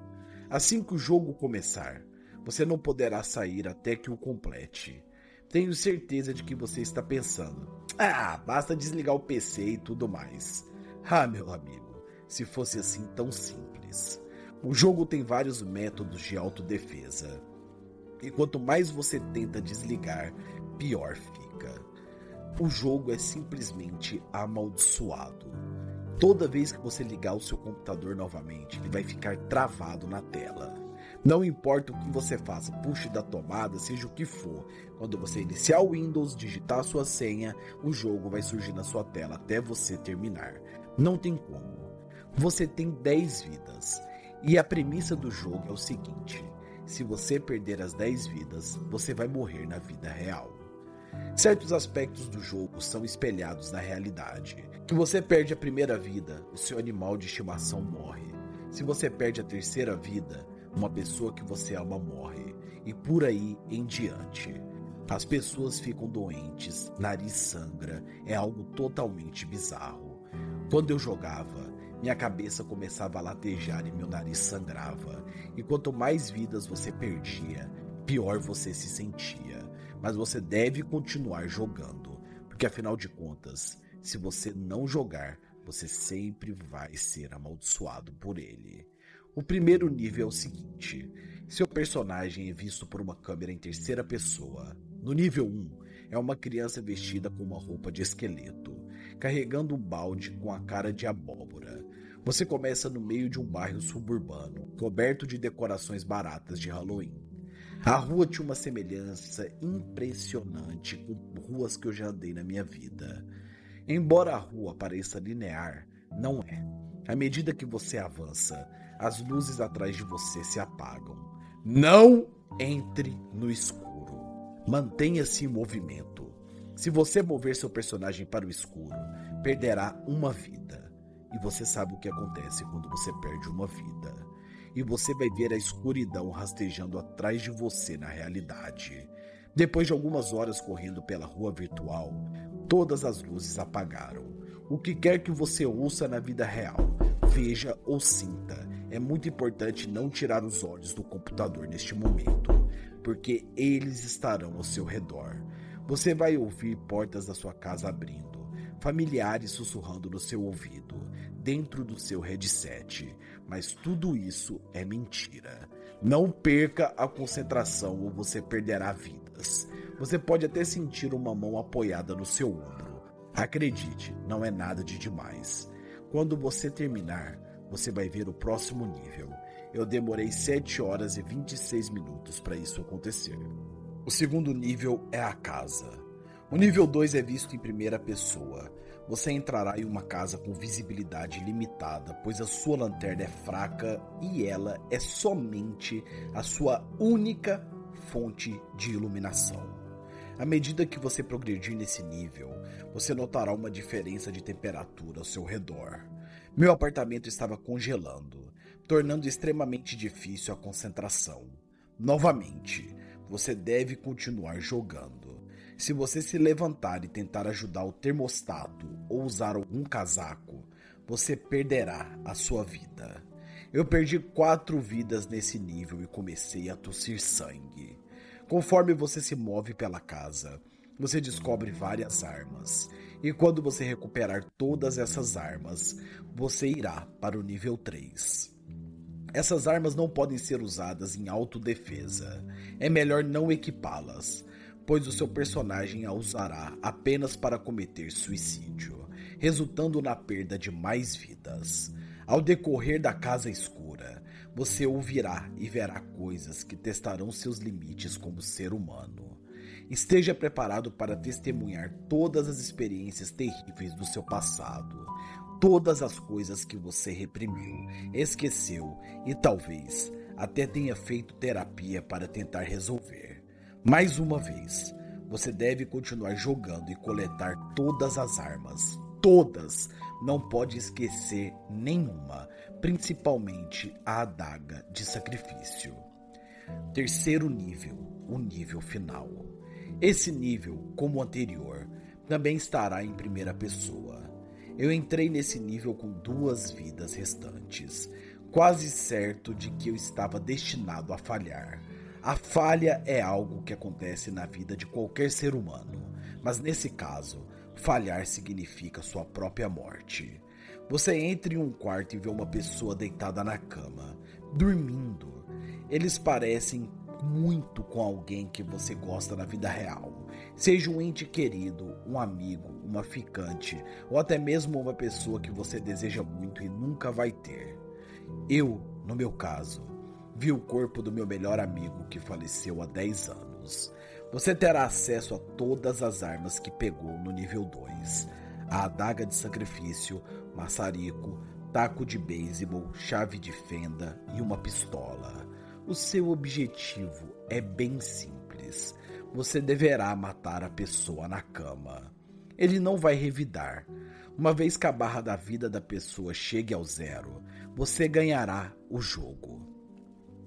Assim que o jogo começar, você não poderá sair até que o complete. Tenho certeza de que você está pensando: ah, basta desligar o PC e tudo mais. Ah, meu amigo, se fosse assim tão simples. O jogo tem vários métodos de autodefesa. E quanto mais você tenta desligar, pior fica. O jogo é simplesmente amaldiçoado. Toda vez que você ligar o seu computador novamente, ele vai ficar travado na tela. Não importa o que você faça, puxe da tomada, seja o que for. Quando você iniciar o Windows, digitar sua senha, o jogo vai surgir na sua tela até você terminar. Não tem como. Você tem 10 vidas. E a premissa do jogo é o seguinte: se você perder as 10 vidas, você vai morrer na vida real. Certos aspectos do jogo são espelhados na realidade. Que você perde a primeira vida, o seu animal de estimação morre. Se você perde a terceira vida, uma pessoa que você ama morre, e por aí em diante. As pessoas ficam doentes, nariz sangra, é algo totalmente bizarro. Quando eu jogava, minha cabeça começava a latejar e meu nariz sangrava, e quanto mais vidas você perdia, pior você se sentia. Mas você deve continuar jogando, porque afinal de contas, se você não jogar, você sempre vai ser amaldiçoado por ele. O primeiro nível é o seguinte: seu personagem é visto por uma câmera em terceira pessoa. No nível 1, é uma criança vestida com uma roupa de esqueleto, carregando um balde com a cara de abóbora. Você começa no meio de um bairro suburbano, coberto de decorações baratas de Halloween. A rua tinha uma semelhança impressionante com ruas que eu já andei na minha vida. Embora a rua pareça linear, não é. À medida que você avança, as luzes atrás de você se apagam. Não entre no escuro. Mantenha-se em movimento. Se você mover seu personagem para o escuro, perderá uma vida. E você sabe o que acontece quando você perde uma vida. E você vai ver a escuridão rastejando atrás de você na realidade. Depois de algumas horas correndo pela rua virtual, todas as luzes apagaram. O que quer que você ouça na vida real, veja ou sinta, é muito importante não tirar os olhos do computador neste momento, porque eles estarão ao seu redor. Você vai ouvir portas da sua casa abrindo, familiares sussurrando no seu ouvido, dentro do seu headset, mas tudo isso é mentira. Não perca a concentração ou você perderá vidas. Você pode até sentir uma mão apoiada no seu ombro. Acredite, não é nada de demais. Quando você terminar, você vai ver o próximo nível. Eu demorei 7 horas e 26 minutos para isso acontecer. O segundo nível é a casa. O nível 2 é visto em primeira pessoa. Você entrará em uma casa com visibilidade limitada, pois a sua lanterna é fraca e ela é somente a sua única fonte de iluminação. À medida que você progredir nesse nível, você notará uma diferença de temperatura ao seu redor. Meu apartamento estava congelando, tornando extremamente difícil a concentração. Novamente, você deve continuar jogando. Se você se levantar e tentar ajudar o termostato ou usar algum casaco, você perderá a sua vida. Eu perdi quatro vidas nesse nível e comecei a tossir sangue. Conforme você se move pela casa, você descobre várias armas. E quando você recuperar todas essas armas, você irá para o nível 3. Essas armas não podem ser usadas em autodefesa. É melhor não equipá-las, pois o seu personagem a usará apenas para cometer suicídio, resultando na perda de mais vidas. Ao decorrer da casa escura, você ouvirá e verá coisas que testarão seus limites como ser humano. Esteja preparado para testemunhar todas as experiências terríveis do seu passado, todas as coisas que você reprimiu, esqueceu e talvez até tenha feito terapia para tentar resolver. Mais uma vez, você deve continuar jogando e coletar todas as armas, todas. Não pode esquecer nenhuma, principalmente a adaga de sacrifício. Terceiro nível, o nível final. Esse nível, como o anterior, também estará em primeira pessoa. Eu entrei nesse nível com duas vidas restantes, quase certo de que eu estava destinado a falhar. A falha é algo que acontece na vida de qualquer ser humano, mas nesse caso, falhar significa sua própria morte. Você entra em um quarto e vê uma pessoa deitada na cama, dormindo. Eles parecem muito com alguém que você gosta na vida real. Seja um ente querido, um amigo, uma ficante ou até mesmo uma pessoa que você deseja muito e nunca vai ter. Eu, no meu caso, vi o corpo do meu melhor amigo que faleceu há 10 anos. Você terá acesso a todas as armas que pegou no nível 2: a adaga de sacrifício, maçarico, taco de beisebol, chave de fenda e uma pistola. O seu objetivo é bem simples. Você deverá matar a pessoa na cama. Ele não vai revidar. Uma vez que a barra da vida da pessoa chegue ao zero, você ganhará o jogo.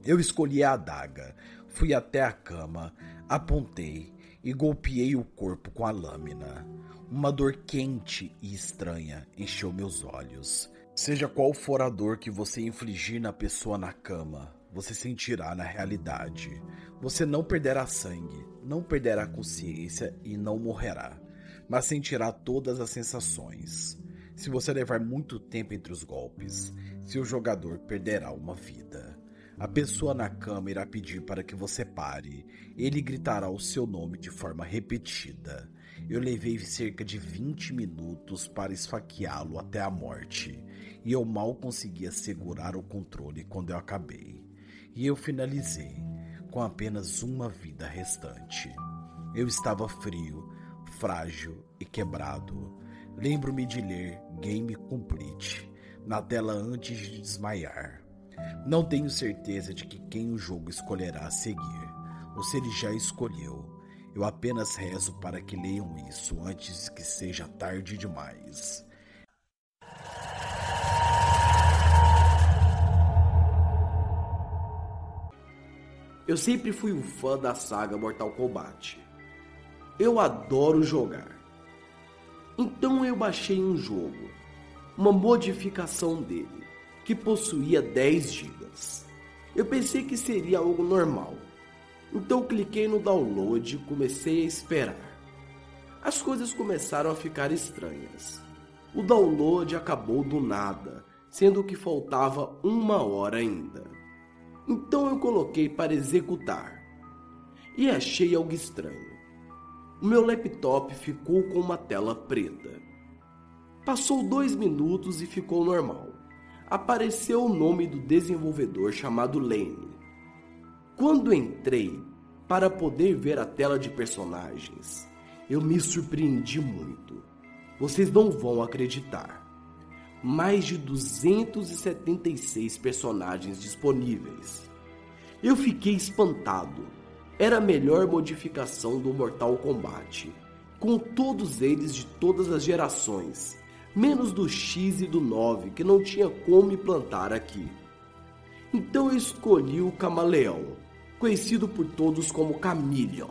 Eu escolhi a adaga, fui até a cama, apontei e golpeei o corpo com a lâmina. Uma dor quente e estranha encheu meus olhos. Seja qual for a dor que você infligir na pessoa na cama, você sentirá na realidade. Você não perderá sangue, não perderá consciência e não morrerá, mas sentirá todas as sensações. Se você levar muito tempo entre os golpes, seu jogador perderá uma vida. A pessoa na cama irá pedir para que você pare. Ele gritará o seu nome de forma repetida. Eu levei cerca de 20 minutos para esfaqueá-lo até a morte, e eu mal conseguia segurar o controle quando eu acabei e eu finalizei com apenas uma vida restante. Eu estava frio, frágil e quebrado. Lembro-me de ler Game Complete na tela antes de desmaiar. Não tenho certeza de que quem o jogo escolherá a seguir, ou se ele já escolheu. Eu apenas rezo para que leiam isso antes que seja tarde demais. Eu sempre fui um fã da saga Mortal Kombat. Eu adoro jogar. Então eu baixei um jogo, uma modificação dele, que possuía 10 GB. Eu pensei que seria algo normal. Então cliquei no download e comecei a esperar. As coisas começaram a ficar estranhas. O download acabou do nada, sendo que faltava uma hora ainda. Então eu coloquei para executar e achei algo estranho. O meu laptop ficou com uma tela preta. Passou dois minutos e ficou normal. Apareceu o nome do desenvolvedor chamado Lane. Quando entrei para poder ver a tela de personagens, eu me surpreendi muito. Vocês não vão acreditar mais de 276 personagens disponíveis. Eu fiquei espantado. Era a melhor modificação do Mortal Kombat, com todos eles de todas as gerações, menos do X e do 9 que não tinha como implantar aqui. Então eu escolhi o Camaleão, conhecido por todos como Chameleon.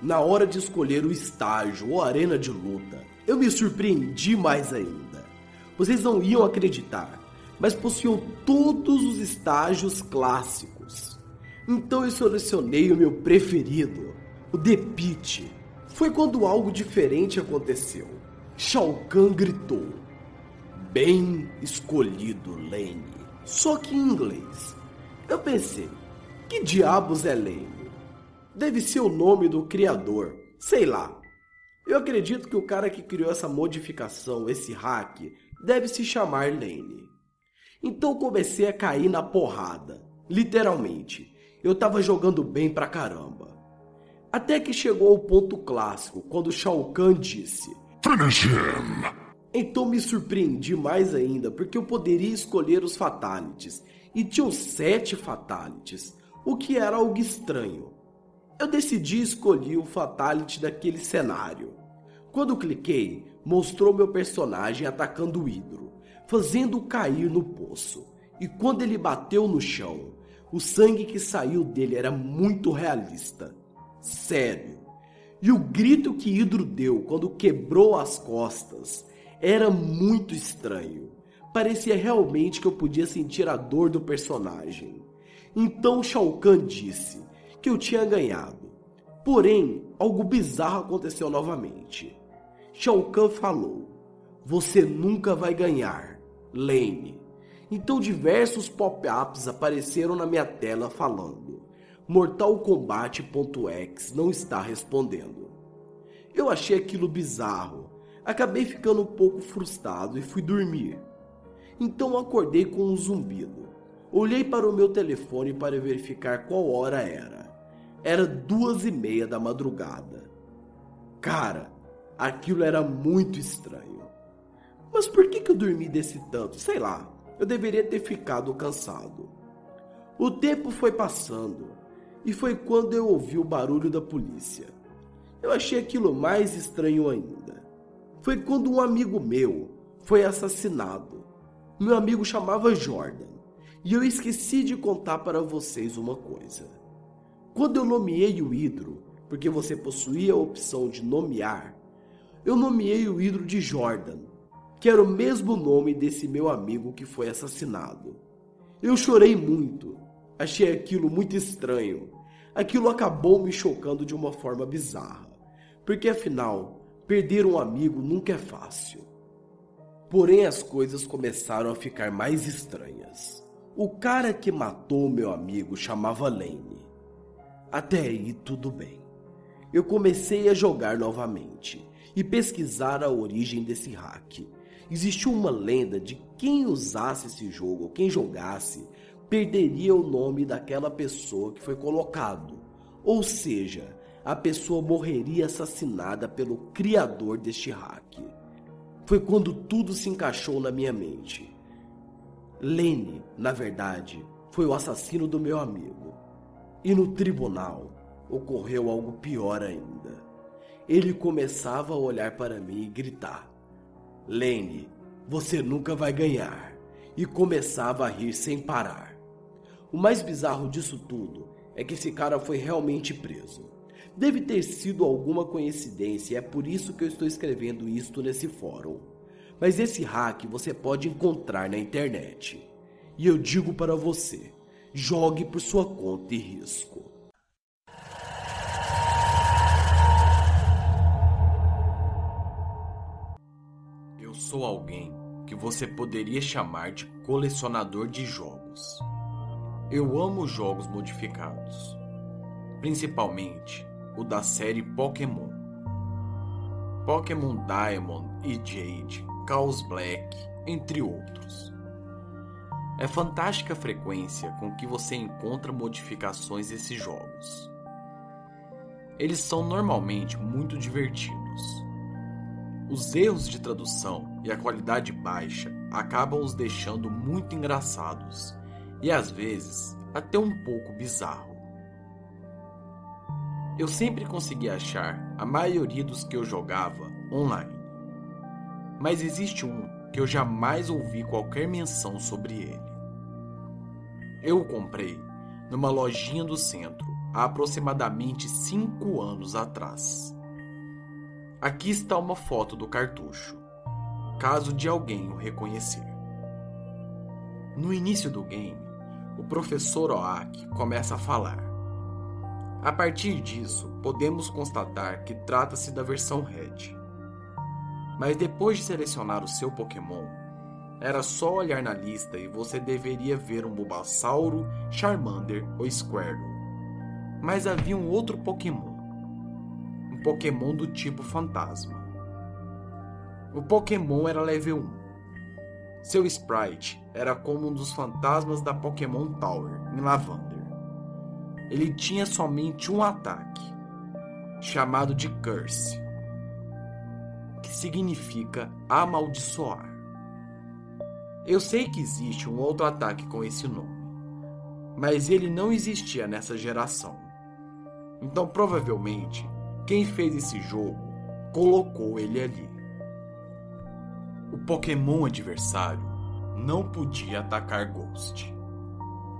Na hora de escolher o estágio ou arena de luta, eu me surpreendi mais ainda Vocês não iam acreditar, mas possuíam todos os estágios clássicos. Então eu selecionei o meu preferido, o The Pit. Foi quando algo diferente aconteceu. Shao Kahn gritou: Bem escolhido, Lane. Só que em inglês. Eu pensei: que diabos é Lane? Deve ser o nome do criador. Sei lá. Eu acredito que o cara que criou essa modificação, esse hack, deve se chamar Lane. Então comecei a cair na porrada. Literalmente. Eu tava jogando bem pra caramba. Até que chegou ao ponto clássico, quando Shao Kahn disse: Finish him! Então me surpreendi mais ainda, porque eu poderia escolher os fatalities, e tinham sete fatalities, o que era algo estranho. Eu decidi escolher o fatality daquele cenário. Quando cliquei, mostrou meu personagem atacando o Hidro, fazendo-o cair no poço. E quando ele bateu no chão, o sangue que saiu dele era muito realista. Sério. E o grito que Hidro deu quando quebrou as costas era muito estranho. Parecia realmente que eu podia sentir a dor do personagem. Então Shao Kahn disse que eu tinha ganhado. Porém, algo bizarro aconteceu novamente. Shao Kahn falou: Você nunca vai ganhar, Lane. Então diversos pop-ups apareceram na minha tela falando: Mortal Kombat.exe não está respondendo. Eu achei aquilo bizarro. Acabei ficando um pouco frustrado e fui dormir. Então acordei com um zumbido. Olhei para o meu telefone para verificar qual hora era. Era duas e meia da madrugada. Cara, aquilo era muito estranho. Mas por que, que eu dormi desse tanto? Sei lá, eu deveria ter ficado cansado. O tempo foi passando e foi quando eu ouvi o barulho da polícia. Eu achei aquilo mais estranho ainda. Foi quando um amigo meu foi assassinado. Meu amigo chamava Jordan. E eu esqueci de contar para vocês uma coisa. Quando eu nomeei o hidro, porque você possuía a opção de nomear, eu nomeei o hidro de Jordan, que era o mesmo nome desse meu amigo que foi assassinado. Eu chorei muito, achei aquilo muito estranho. Aquilo acabou me chocando de uma forma bizarra, porque afinal, perder um amigo nunca é fácil. Porém, as coisas começaram a ficar mais estranhas. O cara que matou meu amigo chamava Lane. Até aí tudo bem. Eu comecei a jogar novamente e pesquisar a origem desse hack Existiu uma lenda de quem usasse esse jogo, ou quem jogasse, perderia o nome daquela pessoa que foi colocado. Ou seja, a pessoa morreria assassinada pelo criador deste hack. Foi quando tudo se encaixou na minha mente. Lene, na verdade, foi o assassino do meu amigo. E no tribunal ocorreu algo pior ainda. Ele começava a olhar para mim e gritar: Lane, você nunca vai ganhar. E começava a rir sem parar. O mais bizarro disso tudo é que esse cara foi realmente preso. Deve ter sido alguma coincidência é por isso que eu estou escrevendo isto nesse fórum. Mas esse hack você pode encontrar na internet. E eu digo para você: jogue por sua conta e risco. Sou alguém que você poderia chamar de colecionador de jogos. Eu amo jogos modificados, principalmente o da série Pokémon. Pokémon Diamond e Jade, Chaos Black, entre outros. É fantástica a frequência com que você encontra modificações desses jogos. Eles são normalmente muito divertidos os erros de tradução e a qualidade baixa acabam os deixando muito engraçados e às vezes até um pouco bizarro. Eu sempre consegui achar a maioria dos que eu jogava online, mas existe um que eu jamais ouvi qualquer menção sobre ele. Eu o comprei numa lojinha do centro há aproximadamente 5 anos atrás. Aqui está uma foto do cartucho. caso de alguém o reconhecer. No início do game, o professor Oak começa a falar. A partir disso, podemos constatar que trata-se da versão Red. Mas depois de selecionar o seu Pokémon, era só olhar na lista e você deveria ver um Bulbasauro, Charmander ou Squirtle. Mas havia um outro Pokémon. Pokémon do tipo Fantasma. O Pokémon era level 1. Seu sprite era como um dos fantasmas da Pokémon Tower em Lavander. Ele tinha somente um ataque, chamado de Curse, que significa amaldiçoar. Eu sei que existe um outro ataque com esse nome, mas ele não existia nessa geração. Então, provavelmente, quem fez esse jogo colocou ele ali. O Pokémon adversário não podia atacar Ghost.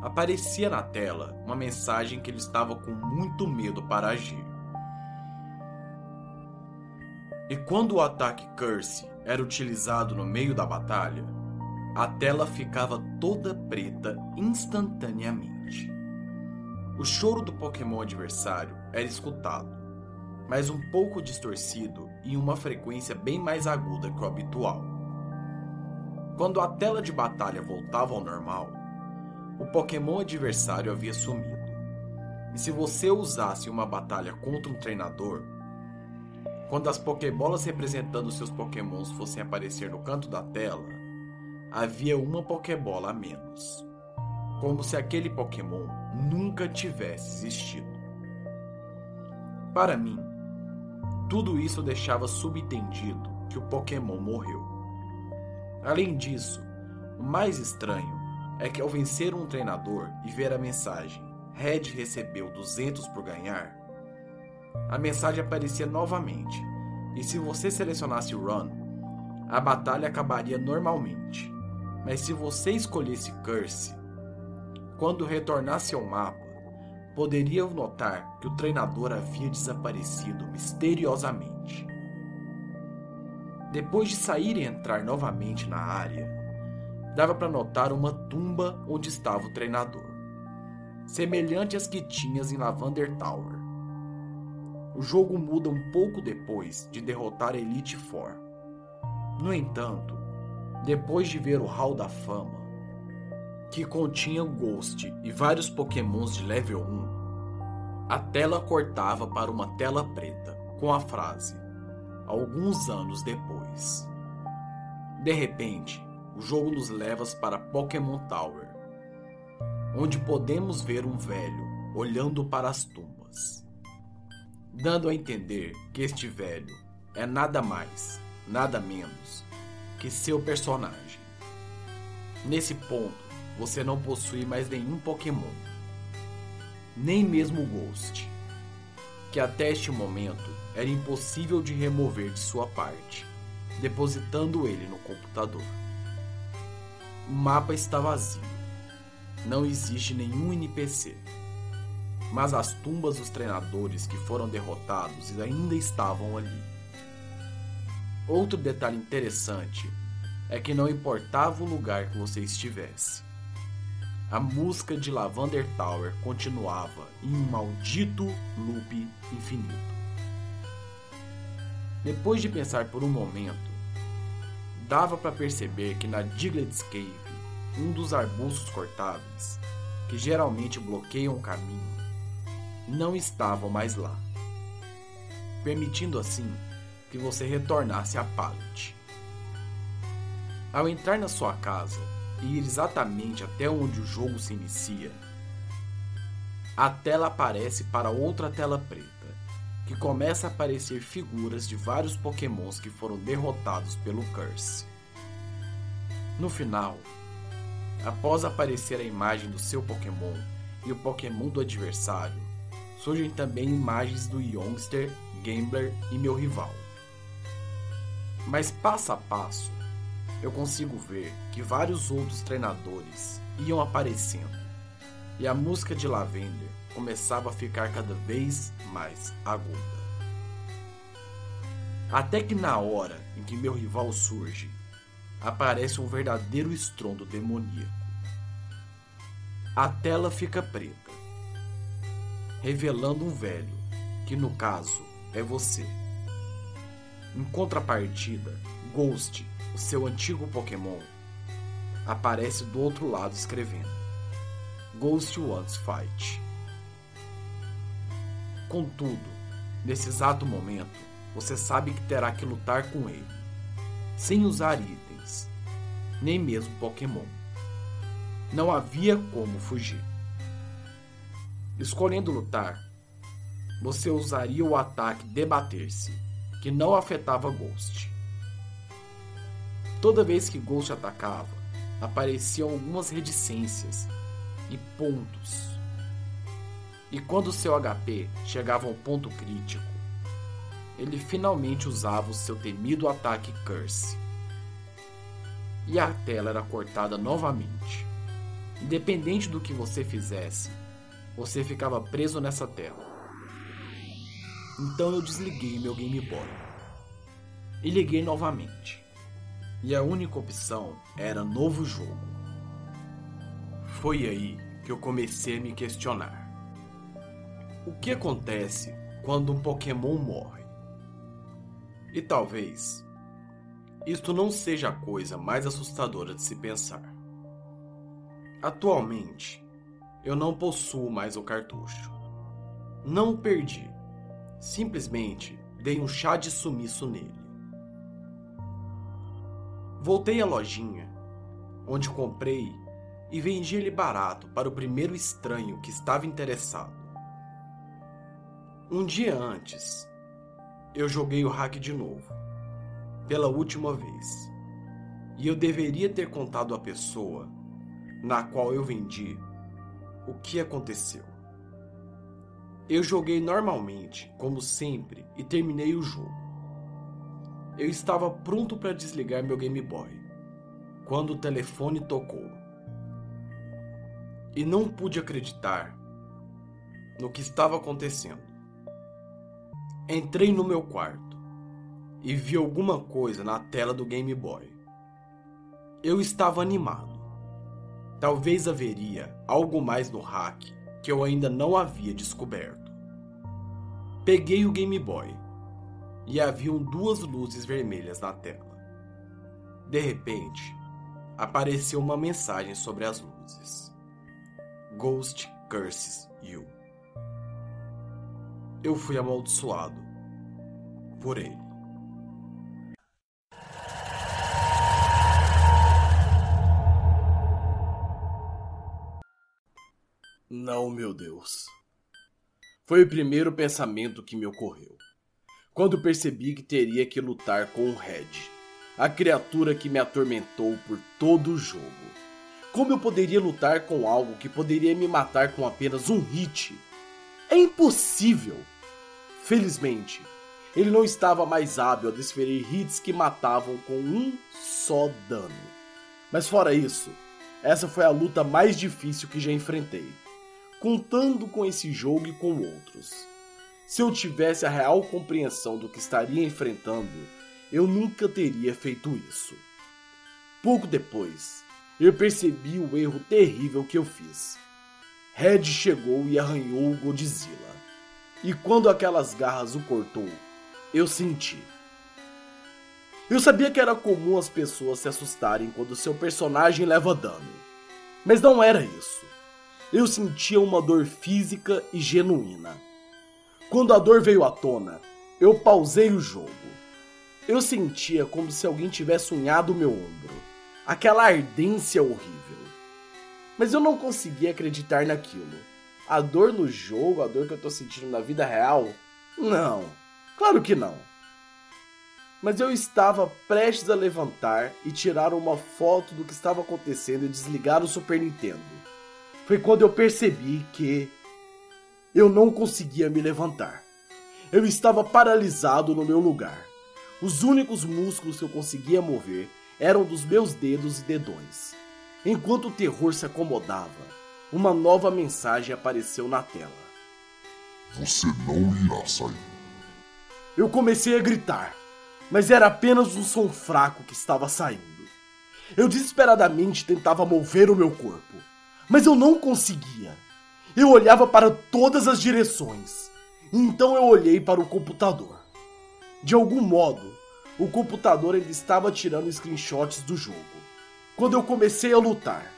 Aparecia na tela uma mensagem que ele estava com muito medo para agir. E quando o ataque Curse era utilizado no meio da batalha, a tela ficava toda preta instantaneamente. O choro do Pokémon adversário era escutado, mas um pouco distorcido e uma frequência bem mais aguda que o habitual. Quando a tela de batalha voltava ao normal, o Pokémon adversário havia sumido. E se você usasse uma batalha contra um treinador, quando as Pokébolas representando seus Pokémons fossem aparecer no canto da tela, havia uma Pokébola a menos. Como se aquele Pokémon nunca tivesse existido. Para mim, tudo isso deixava subentendido que o Pokémon morreu. Além disso, o mais estranho é que ao vencer um treinador e ver a mensagem Red recebeu 200 por ganhar, a mensagem aparecia novamente, e se você selecionasse Run, a batalha acabaria normalmente. Mas se você escolhesse Curse, quando retornasse ao mapa, poderia notar que o treinador havia desaparecido misteriosamente. Depois de sair e entrar novamente na área, dava para notar uma tumba onde estava o treinador, semelhante às que tinhas em Lavander Tower. O jogo muda um pouco depois de derrotar a Elite Four. No entanto, depois de ver o Hall da Fama, que continha o Ghost e vários Pokémons de level 1, a tela cortava para uma tela preta com a frase: Alguns anos depois. De repente, o jogo nos leva para Pokémon Tower, onde podemos ver um velho olhando para as tumbas, dando a entender que este velho é nada mais, nada menos que seu personagem. Nesse ponto, você não possui mais nenhum Pokémon, nem mesmo o Ghost, que até este momento era impossível de remover de sua parte, depositando ele no computador. O mapa está vazio. Não existe nenhum NPC. Mas as tumbas dos treinadores que foram derrotados ainda estavam ali. Outro detalhe interessante é que não importava o lugar que você estivesse. A música de Lavander Tower continuava em um maldito loop infinito. Depois de pensar por um momento, dava para perceber que na Diglett's Cave, um dos arbustos cortáveis, que geralmente bloqueiam o caminho, não estavam mais lá, permitindo assim que você retornasse à pallet. Ao entrar na sua casa ir exatamente até onde o jogo se inicia, a tela aparece para outra tela preta, que começa a aparecer figuras de vários pokémons que foram derrotados pelo Curse. No final, após aparecer a imagem do seu pokémon e o pokémon do adversário, surgem também imagens do Youngster, Gambler e meu rival. Mas passo a passo, eu consigo ver que vários outros treinadores iam aparecendo e a música de Lavender começava a ficar cada vez mais aguda. Até que na hora em que meu rival surge, aparece um verdadeiro estrondo demoníaco. A tela fica preta, revelando um velho, que no caso é você. Em contrapartida, Ghost, o seu antigo Pokémon, aparece do outro lado escrevendo: Ghost wants fight. Contudo, nesse exato momento, você sabe que terá que lutar com ele, sem usar itens, nem mesmo Pokémon. Não havia como fugir. Escolhendo lutar, você usaria o ataque Debater-se, que não afetava Ghost. Toda vez que Ghost atacava, apareciam algumas reticências e pontos. E quando seu HP chegava ao ponto crítico, ele finalmente usava o seu temido ataque Curse. E a tela era cortada novamente. Independente do que você fizesse, você ficava preso nessa tela. Então eu desliguei meu Game Boy e liguei novamente. E a única opção era novo jogo. Foi aí que eu comecei a me questionar. O que acontece quando um Pokémon morre? E talvez isto não seja a coisa mais assustadora de se pensar. Atualmente, eu não possuo mais o cartucho. Não o perdi. Simplesmente dei um chá de sumiço nele. Voltei à lojinha, onde comprei e vendi ele barato para o primeiro estranho que estava interessado. Um dia antes, eu joguei o hack de novo, pela última vez, e eu deveria ter contado à pessoa na qual eu vendi o que aconteceu. Eu joguei normalmente, como sempre, e terminei o jogo. Eu estava pronto para desligar meu Game Boy quando o telefone tocou. E não pude acreditar no que estava acontecendo. Entrei no meu quarto e vi alguma coisa na tela do Game Boy. Eu estava animado. Talvez haveria algo mais no hack que eu ainda não havia descoberto. Peguei o Game Boy e haviam duas luzes vermelhas na tela. De repente, apareceu uma mensagem sobre as luzes. Ghost curses you. Eu fui amaldiçoado por ele. Não, meu Deus. Foi o primeiro pensamento que me ocorreu. Quando percebi que teria que lutar com o Red, a criatura que me atormentou por todo o jogo. Como eu poderia lutar com algo que poderia me matar com apenas um hit? É impossível! Felizmente, ele não estava mais hábil a desferir hits que matavam com um só dano. Mas fora isso, essa foi a luta mais difícil que já enfrentei contando com esse jogo e com outros. Se eu tivesse a real compreensão do que estaria enfrentando, eu nunca teria feito isso. Pouco depois, eu percebi o erro terrível que eu fiz. Red chegou e arranhou o Godzilla. E quando aquelas garras o cortou, eu senti. Eu sabia que era comum as pessoas se assustarem quando seu personagem leva dano. Mas não era isso eu sentia uma dor física e genuína. Quando a dor veio à tona, eu pausei o jogo. Eu sentia como se alguém tivesse unhado meu ombro. Aquela ardência horrível. Mas eu não conseguia acreditar naquilo. A dor no jogo, a dor que eu tô sentindo na vida real? Não, claro que não. Mas eu estava prestes a levantar e tirar uma foto do que estava acontecendo e desligar o Super Nintendo foi quando eu percebi que eu não conseguia me levantar. Eu estava paralisado no meu lugar. Os únicos músculos que eu conseguia mover eram dos meus dedos e dedões. Enquanto o terror se acomodava, uma nova mensagem apareceu na tela. Você não irá sair. Eu comecei a gritar, mas era apenas um som fraco que estava saindo. Eu desesperadamente tentava mover o meu corpo, mas eu não conseguia. Eu olhava para todas as direções. Então eu olhei para o computador. De algum modo, o computador ainda estava tirando screenshots do jogo. Quando eu comecei a lutar,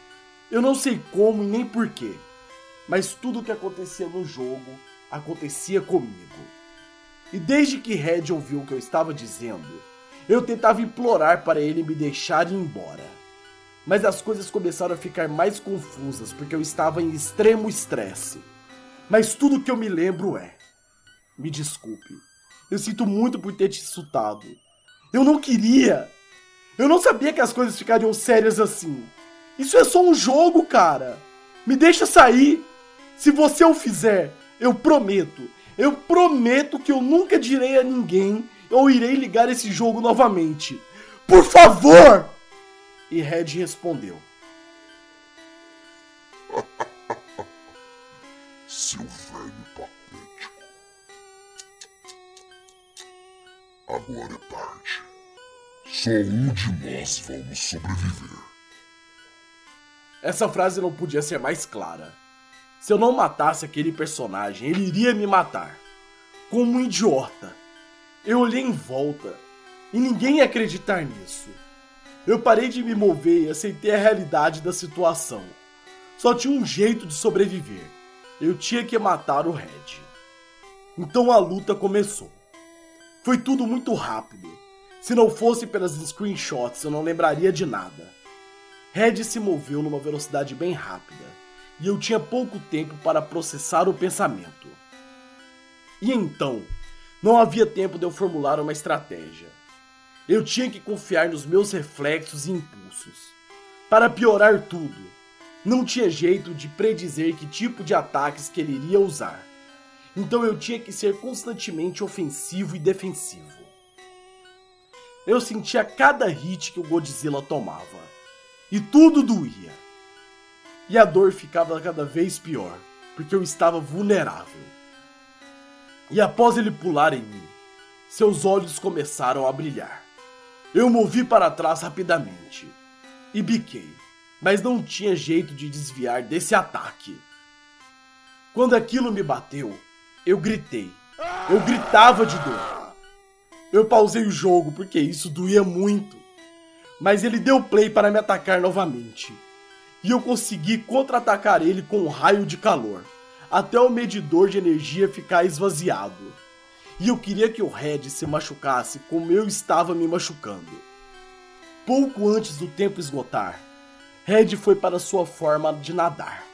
eu não sei como e nem porquê, mas tudo o que acontecia no jogo acontecia comigo. E desde que Red ouviu o que eu estava dizendo, eu tentava implorar para ele me deixar ir embora. Mas as coisas começaram a ficar mais confusas porque eu estava em extremo estresse. Mas tudo que eu me lembro é: me desculpe, eu sinto muito por ter te insultado. Eu não queria. Eu não sabia que as coisas ficariam sérias assim. Isso é só um jogo, cara. Me deixa sair. Se você o fizer, eu prometo. Eu prometo que eu nunca direi a ninguém ou irei ligar esse jogo novamente. Por favor! E Red respondeu: Seu velho patético. Agora é tarde. Só um de nós vamos sobreviver. Essa frase não podia ser mais clara. Se eu não matasse aquele personagem, ele iria me matar. Como um idiota. Eu olhei em volta e ninguém ia acreditar nisso. Eu parei de me mover e aceitei a realidade da situação. Só tinha um jeito de sobreviver. Eu tinha que matar o Red. Então a luta começou. Foi tudo muito rápido. Se não fosse pelas screenshots, eu não lembraria de nada. Red se moveu numa velocidade bem rápida e eu tinha pouco tempo para processar o pensamento. E então, não havia tempo de eu formular uma estratégia. Eu tinha que confiar nos meus reflexos e impulsos. Para piorar tudo, não tinha jeito de predizer que tipo de ataques que ele iria usar. Então eu tinha que ser constantemente ofensivo e defensivo. Eu sentia cada hit que o Godzilla tomava. E tudo doía. E a dor ficava cada vez pior, porque eu estava vulnerável. E após ele pular em mim, seus olhos começaram a brilhar. Eu movi para trás rapidamente e biquei, mas não tinha jeito de desviar desse ataque. Quando aquilo me bateu, eu gritei. Eu gritava de dor. Eu pausei o jogo porque isso doía muito. Mas ele deu play para me atacar novamente. E eu consegui contra-atacar ele com um raio de calor até o medidor de energia ficar esvaziado. E eu queria que o Red se machucasse como eu estava me machucando. Pouco antes do tempo esgotar, Red foi para sua forma de nadar.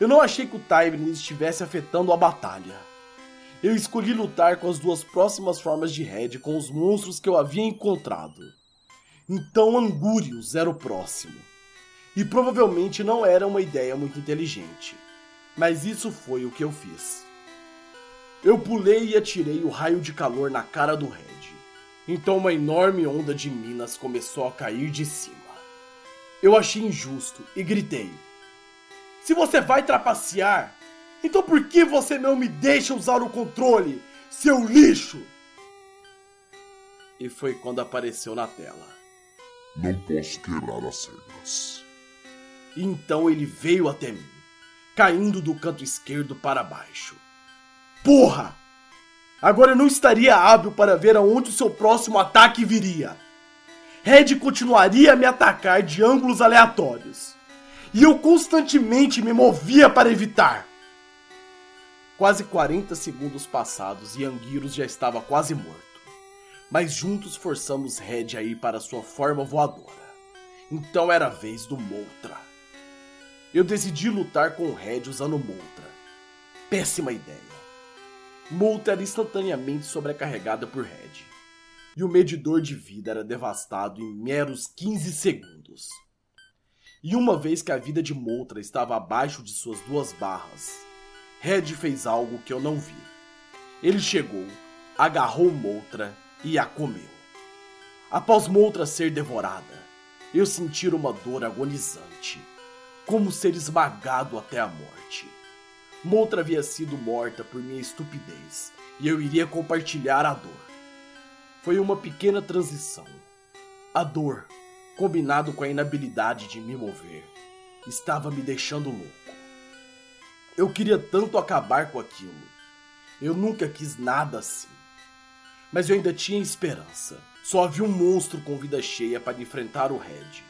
Eu não achei que o timing estivesse afetando a batalha. Eu escolhi lutar com as duas próximas formas de Red com os monstros que eu havia encontrado. Então Angúrios era o próximo. E provavelmente não era uma ideia muito inteligente mas isso foi o que eu fiz. Eu pulei e atirei o raio de calor na cara do Red. Então uma enorme onda de minas começou a cair de cima. Eu achei injusto e gritei: Se você vai trapacear, então por que você não me deixa usar o controle, seu lixo? E foi quando apareceu na tela. Não posso quebrar as regras. Então ele veio até mim caindo do canto esquerdo para baixo. Porra! Agora eu não estaria hábil para ver aonde o seu próximo ataque viria. Red continuaria a me atacar de ângulos aleatórios. E eu constantemente me movia para evitar. Quase 40 segundos passados e Anguirus já estava quase morto. Mas juntos forçamos Red a ir para sua forma voadora. Então era a vez do Moltra eu decidi lutar com Red usando Moltra. Péssima ideia. Moltra era instantaneamente sobrecarregada por Red. E o medidor de vida era devastado em meros 15 segundos. E uma vez que a vida de Moltra estava abaixo de suas duas barras, Red fez algo que eu não vi. Ele chegou, agarrou Moltra e a comeu. Após Moltra ser devorada, eu senti uma dor agonizante como ser esmagado até a morte. Moutra havia sido morta por minha estupidez e eu iria compartilhar a dor. Foi uma pequena transição. A dor combinado com a inabilidade de me mover, estava me deixando louco. Eu queria tanto acabar com aquilo. Eu nunca quis nada assim. Mas eu ainda tinha esperança. Só havia um monstro com vida cheia para enfrentar o Red.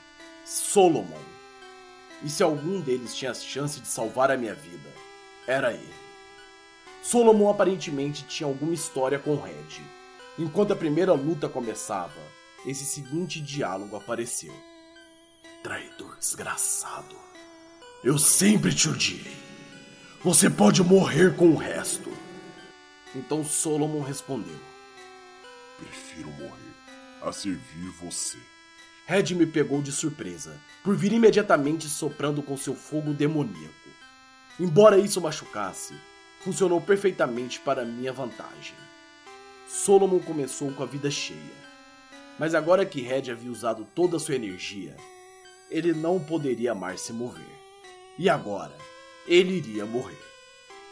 Solomon. E se algum deles tinha a chance de salvar a minha vida, era ele. Solomon aparentemente tinha alguma história com Red. Enquanto a primeira luta começava, esse seguinte diálogo apareceu: Traidor desgraçado, eu sempre te odiei. Você pode morrer com o resto. Então Solomon respondeu: Prefiro morrer a servir você. Red me pegou de surpresa, por vir imediatamente soprando com seu fogo demoníaco. Embora isso machucasse, funcionou perfeitamente para minha vantagem. Solomon começou com a vida cheia, mas agora que Red havia usado toda a sua energia, ele não poderia mais se mover. E agora, ele iria morrer.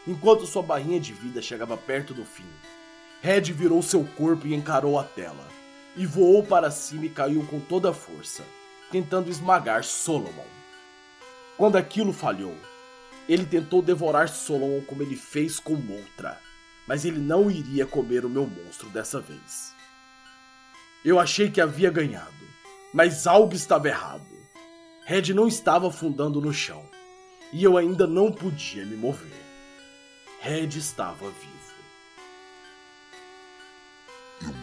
Enquanto sua barrinha de vida chegava perto do fim, Red virou seu corpo e encarou a tela, e voou para cima e caiu com toda a força, tentando esmagar Solomon. Quando aquilo falhou, ele tentou devorar Solomon como ele fez com Moltra, mas ele não iria comer o meu monstro dessa vez. Eu achei que havia ganhado, mas algo estava errado. Red não estava afundando no chão, e eu ainda não podia me mover. Red estava vivo.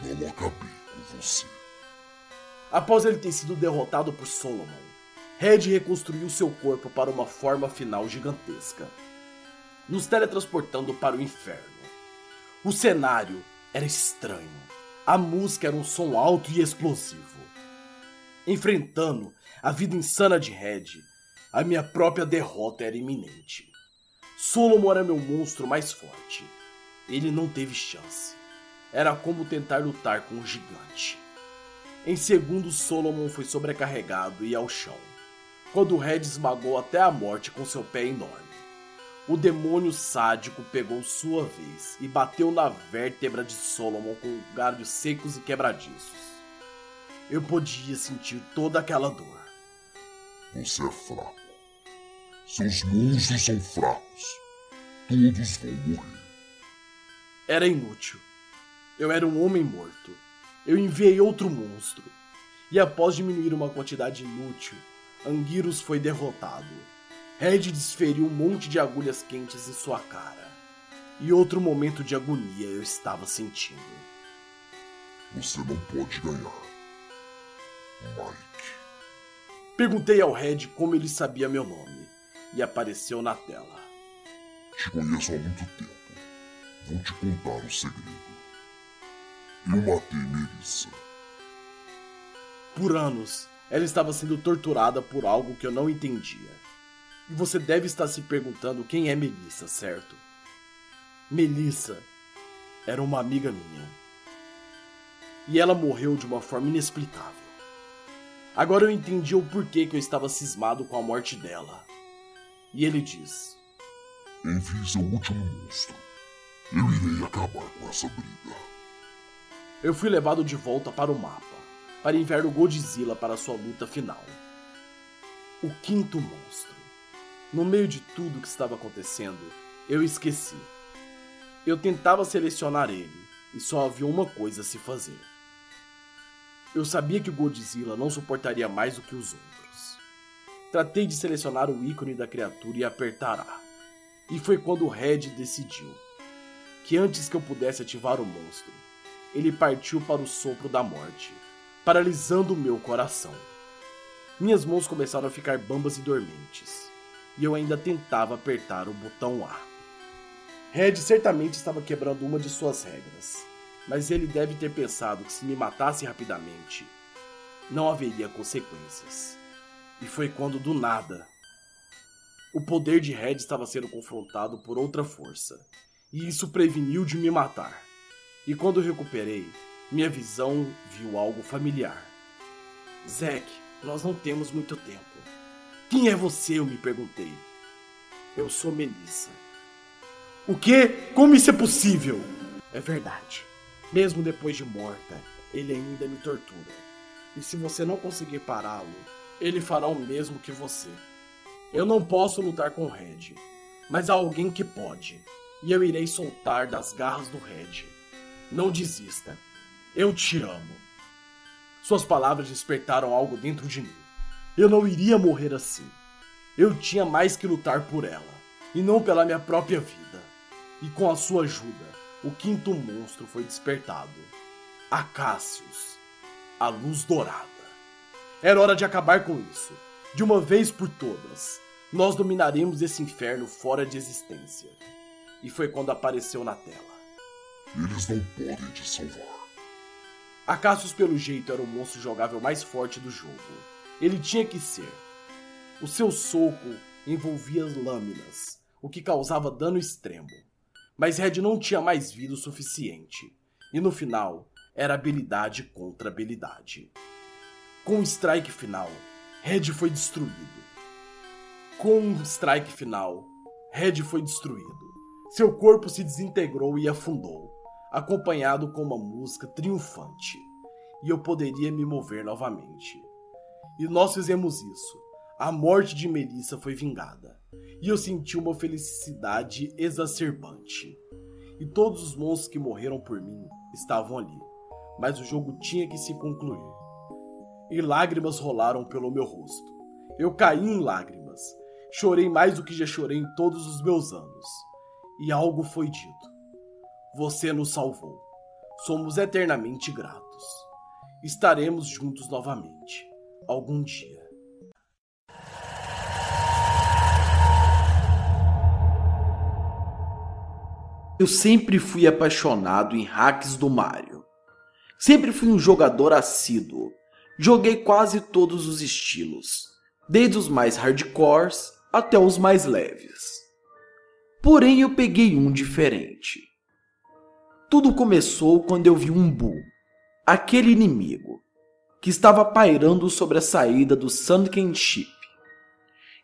Eu não acabei com você. Após ele ter sido derrotado por Solomon, Red reconstruiu seu corpo para uma forma final gigantesca, nos teletransportando para o inferno. O cenário era estranho. A música era um som alto e explosivo. Enfrentando a vida insana de Red, a minha própria derrota era iminente. Solomon era meu monstro mais forte. Ele não teve chance. Era como tentar lutar com um gigante. Em segundos, Solomon foi sobrecarregado e ao chão, quando Red esmagou até a morte com seu pé enorme. O demônio sádico pegou sua vez e bateu na vértebra de Solomon com galhos secos e quebradiços. Eu podia sentir toda aquela dor. Você é fraco. Seus monstros são fracos. Todos vão morrer. Era inútil. Eu era um homem morto. Eu enviei outro monstro. E após diminuir uma quantidade inútil, Anguirus foi derrotado. Red desferiu um monte de agulhas quentes em sua cara. E outro momento de agonia eu estava sentindo. Você não pode ganhar. Mike. Perguntei ao Red como ele sabia meu nome. E apareceu na tela. Te conheço há muito tempo. Vou te contar um segredo. Eu matei Melissa. Por anos, ela estava sendo torturada por algo que eu não entendia. E você deve estar se perguntando quem é Melissa, certo? Melissa era uma amiga minha. E ela morreu de uma forma inexplicável. Agora eu entendi o porquê que eu estava cismado com a morte dela. E ele diz: Envie seu último monstro. Eu irei acabar com essa briga. Eu fui levado de volta para o mapa, para enviar o Godzilla para sua luta final. O quinto monstro. No meio de tudo que estava acontecendo, eu esqueci. Eu tentava selecionar ele e só havia uma coisa a se fazer. Eu sabia que o Godzilla não suportaria mais do que os outros. Tratei de selecionar o ícone da criatura e apertar A. E foi quando o Red decidiu que antes que eu pudesse ativar o monstro, ele partiu para o sopro da morte, paralisando meu coração. Minhas mãos começaram a ficar bambas e dormentes, e eu ainda tentava apertar o botão A. Red certamente estava quebrando uma de suas regras, mas ele deve ter pensado que se me matasse rapidamente, não haveria consequências. E foi quando, do nada, o poder de Red estava sendo confrontado por outra força, e isso preveniu de me matar. E quando recuperei, minha visão viu algo familiar. Zack, nós não temos muito tempo. Quem é você? Eu me perguntei. Eu sou Melissa. O quê? Como isso é possível? É verdade. Mesmo depois de morta, ele ainda me tortura. E se você não conseguir pará-lo, ele fará o mesmo que você. Eu não posso lutar com o Red, mas há alguém que pode. E eu irei soltar das garras do Red. Não desista. Eu te amo. Suas palavras despertaram algo dentro de mim. Eu não iria morrer assim. Eu tinha mais que lutar por ela, e não pela minha própria vida. E com a sua ajuda, o quinto monstro foi despertado. Acácios, a luz dourada. Era hora de acabar com isso, de uma vez por todas. Nós dominaremos esse inferno fora de existência. E foi quando apareceu na tela. Eles não podem te salvar. Acácios, pelo jeito, era o monstro jogável mais forte do jogo. Ele tinha que ser. O seu soco envolvia lâminas, o que causava dano extremo. Mas Red não tinha mais vida o suficiente. E no final, era habilidade contra habilidade. Com o strike final, Red foi destruído. Com o strike final, Red foi destruído. Seu corpo se desintegrou e afundou, acompanhado com uma música triunfante. E eu poderia me mover novamente. E nós fizemos isso a morte de Melissa foi vingada, e eu senti uma felicidade exacerbante. E todos os monstros que morreram por mim estavam ali, mas o jogo tinha que se concluir. E lágrimas rolaram pelo meu rosto. Eu caí em lágrimas. Chorei mais do que já chorei em todos os meus anos. E algo foi dito. Você nos salvou. Somos eternamente gratos. Estaremos juntos novamente. Algum dia. Eu sempre fui apaixonado em hacks do Mario. Sempre fui um jogador assíduo. Joguei quase todos os estilos, desde os mais hardcores até os mais leves. Porém, eu peguei um diferente. Tudo começou quando eu vi um Boo, aquele inimigo, que estava pairando sobre a saída do Sunken Ship.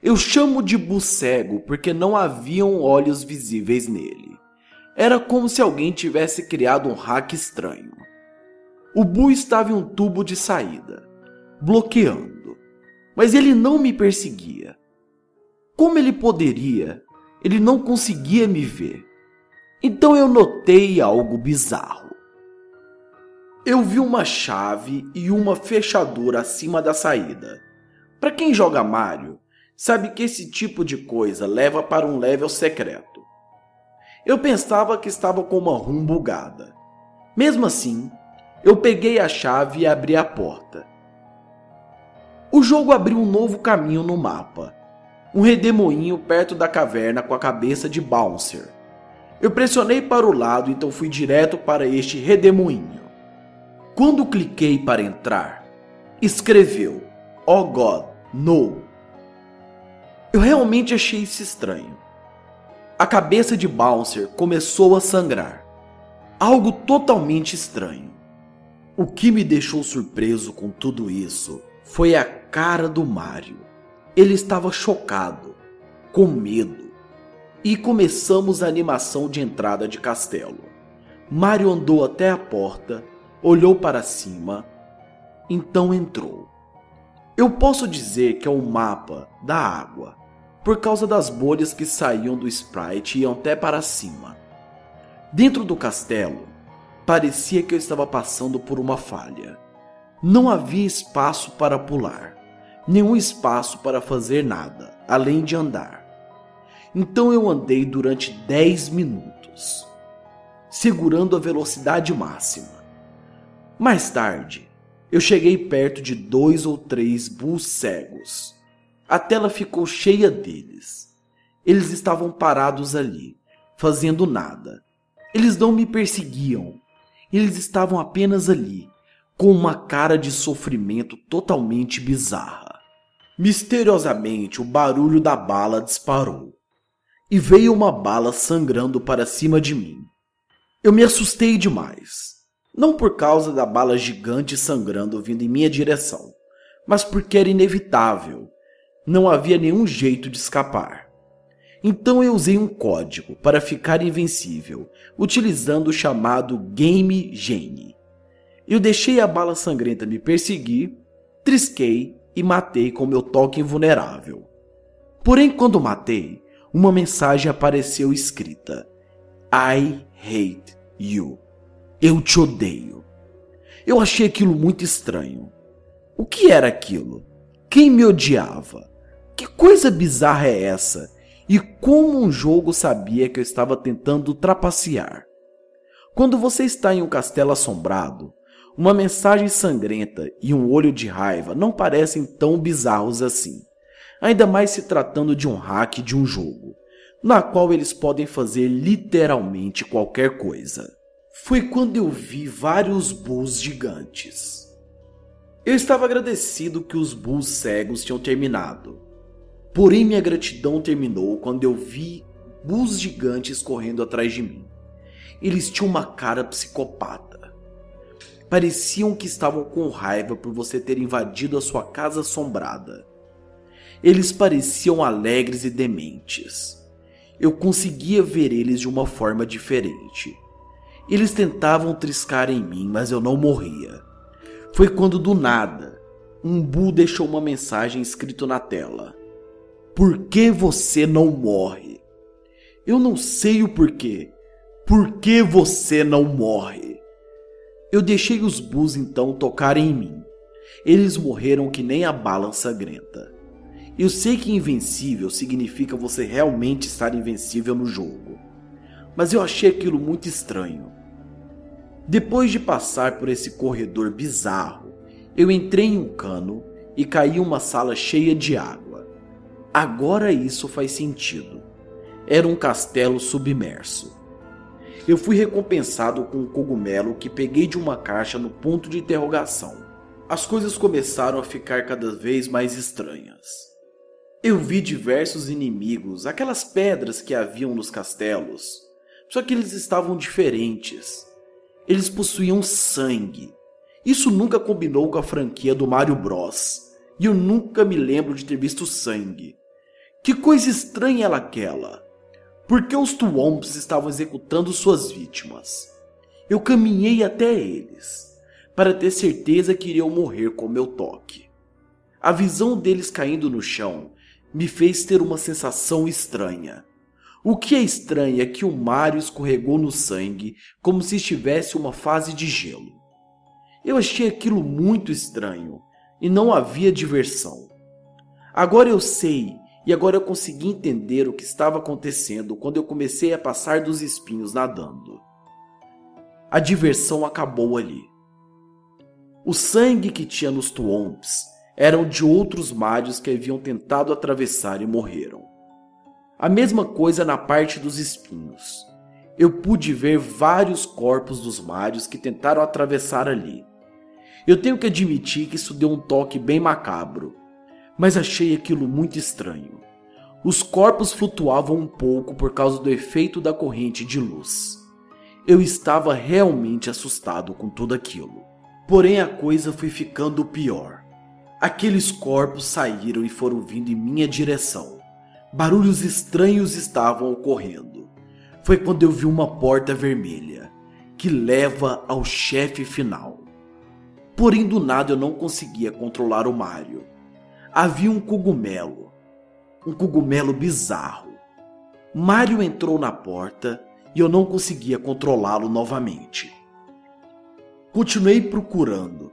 Eu chamo de Boo cego porque não haviam olhos visíveis nele. Era como se alguém tivesse criado um hack estranho. O Bu estava em um tubo de saída, bloqueando, mas ele não me perseguia. Como ele poderia? Ele não conseguia me ver. Então eu notei algo bizarro. Eu vi uma chave e uma fechadura acima da saída. Para quem joga Mario, sabe que esse tipo de coisa leva para um level secreto. Eu pensava que estava com uma rum bugada. Mesmo assim, eu peguei a chave e abri a porta. O jogo abriu um novo caminho no mapa. Um redemoinho perto da caverna com a cabeça de Bouncer. Eu pressionei para o lado, então fui direto para este redemoinho. Quando cliquei para entrar, escreveu: Oh God, no. Eu realmente achei isso estranho. A cabeça de Bouncer começou a sangrar. Algo totalmente estranho. O que me deixou surpreso com tudo isso foi a cara do Mario. Ele estava chocado, com medo. E começamos a animação de entrada de castelo. Mario andou até a porta, olhou para cima, então entrou. Eu posso dizer que é o mapa da água por causa das bolhas que saíam do sprite e iam até para cima. Dentro do castelo, parecia que eu estava passando por uma falha. Não havia espaço para pular, nenhum espaço para fazer nada, além de andar. Então eu andei durante 10 minutos, segurando a velocidade máxima. Mais tarde, eu cheguei perto de dois ou três bulls cegos a tela ficou cheia deles. Eles estavam parados ali, fazendo nada. Eles não me perseguiam. Eles estavam apenas ali, com uma cara de sofrimento totalmente bizarra. Misteriosamente, o barulho da bala disparou. E veio uma bala sangrando para cima de mim. Eu me assustei demais. Não por causa da bala gigante sangrando vindo em minha direção, mas porque era inevitável não havia nenhum jeito de escapar. Então eu usei um código para ficar invencível, utilizando o chamado Game Gene. Eu deixei a bala sangrenta me perseguir Trisquei e matei com meu toque invulnerável. Porém, quando matei, uma mensagem apareceu escrita: I hate you. Eu te odeio. Eu achei aquilo muito estranho. O que era aquilo? Quem me odiava? Que coisa bizarra é essa? E como um jogo sabia que eu estava tentando trapacear? Quando você está em um castelo assombrado, uma mensagem sangrenta e um olho de raiva não parecem tão bizarros assim, ainda mais se tratando de um hack de um jogo, na qual eles podem fazer literalmente qualquer coisa. Foi quando eu vi vários bulls gigantes. Eu estava agradecido que os bulls cegos tinham terminado. Porém, minha gratidão terminou quando eu vi bulls gigantes correndo atrás de mim. Eles tinham uma cara psicopata. Pareciam que estavam com raiva por você ter invadido a sua casa assombrada. Eles pareciam alegres e dementes. Eu conseguia ver eles de uma forma diferente. Eles tentavam triscar em mim, mas eu não morria. Foi quando do nada, um Bu deixou uma mensagem escrito na tela. Por que você não morre? Eu não sei o porquê. Por que você não morre? Eu deixei os Bus então tocarem em mim. Eles morreram que nem a bala sangrenta. Eu sei que invencível significa você realmente estar invencível no jogo, mas eu achei aquilo muito estranho. Depois de passar por esse corredor bizarro, eu entrei em um cano e caí em uma sala cheia de água. Agora isso faz sentido. Era um castelo submerso. Eu fui recompensado com um cogumelo que peguei de uma caixa no ponto de interrogação. As coisas começaram a ficar cada vez mais estranhas. Eu vi diversos inimigos, aquelas pedras que haviam nos castelos, só que eles estavam diferentes. Eles possuíam sangue. Isso nunca combinou com a franquia do Mario Bros. E eu nunca me lembro de ter visto sangue. Que coisa estranha era aquela? Por que os Twomps estavam executando suas vítimas? Eu caminhei até eles, para ter certeza que iriam morrer com meu toque. A visão deles caindo no chão me fez ter uma sensação estranha. O que é estranho é que o Mario escorregou no sangue como se estivesse uma fase de gelo. Eu achei aquilo muito estranho e não havia diversão. Agora eu sei e agora eu consegui entender o que estava acontecendo quando eu comecei a passar dos espinhos nadando. A diversão acabou ali. O sangue que tinha nos Twomps eram de outros Marios que haviam tentado atravessar e morreram. A mesma coisa na parte dos espinhos. Eu pude ver vários corpos dos Marios que tentaram atravessar ali. Eu tenho que admitir que isso deu um toque bem macabro, mas achei aquilo muito estranho. Os corpos flutuavam um pouco por causa do efeito da corrente de luz. Eu estava realmente assustado com tudo aquilo. Porém, a coisa foi ficando pior. Aqueles corpos saíram e foram vindo em minha direção. Barulhos estranhos estavam ocorrendo. Foi quando eu vi uma porta vermelha que leva ao chefe final. Porém, do nada eu não conseguia controlar o Mario. Havia um cogumelo, um cogumelo bizarro. Mario entrou na porta e eu não conseguia controlá-lo novamente. Continuei procurando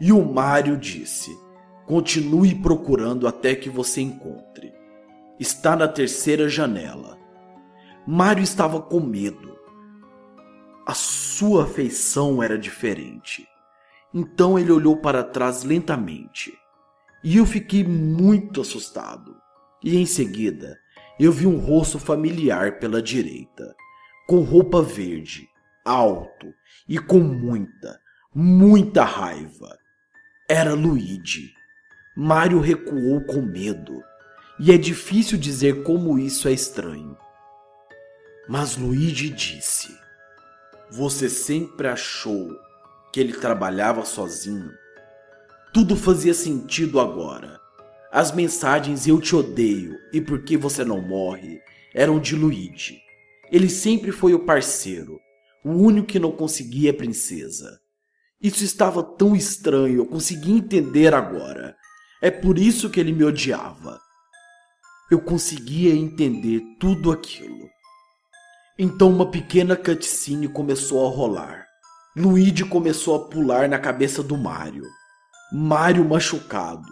e o Mario disse: Continue procurando até que você encontre. Está na terceira janela. Mário estava com medo. A sua feição era diferente. Então ele olhou para trás lentamente. E eu fiquei muito assustado. E em seguida, eu vi um rosto familiar pela direita, com roupa verde, alto e com muita, muita raiva. Era Luigi. Mário recuou com medo e é difícil dizer como isso é estranho. Mas Luigi disse: Você sempre achou que ele trabalhava sozinho? Tudo fazia sentido agora. As mensagens Eu te odeio e por que você não morre eram de Luigi. Ele sempre foi o parceiro, o único que não conseguia a princesa. Isso estava tão estranho, eu consegui entender agora. É por isso que ele me odiava. Eu conseguia entender tudo aquilo. Então uma pequena cutscene começou a rolar. Luigi começou a pular na cabeça do Mario. Mario machucado.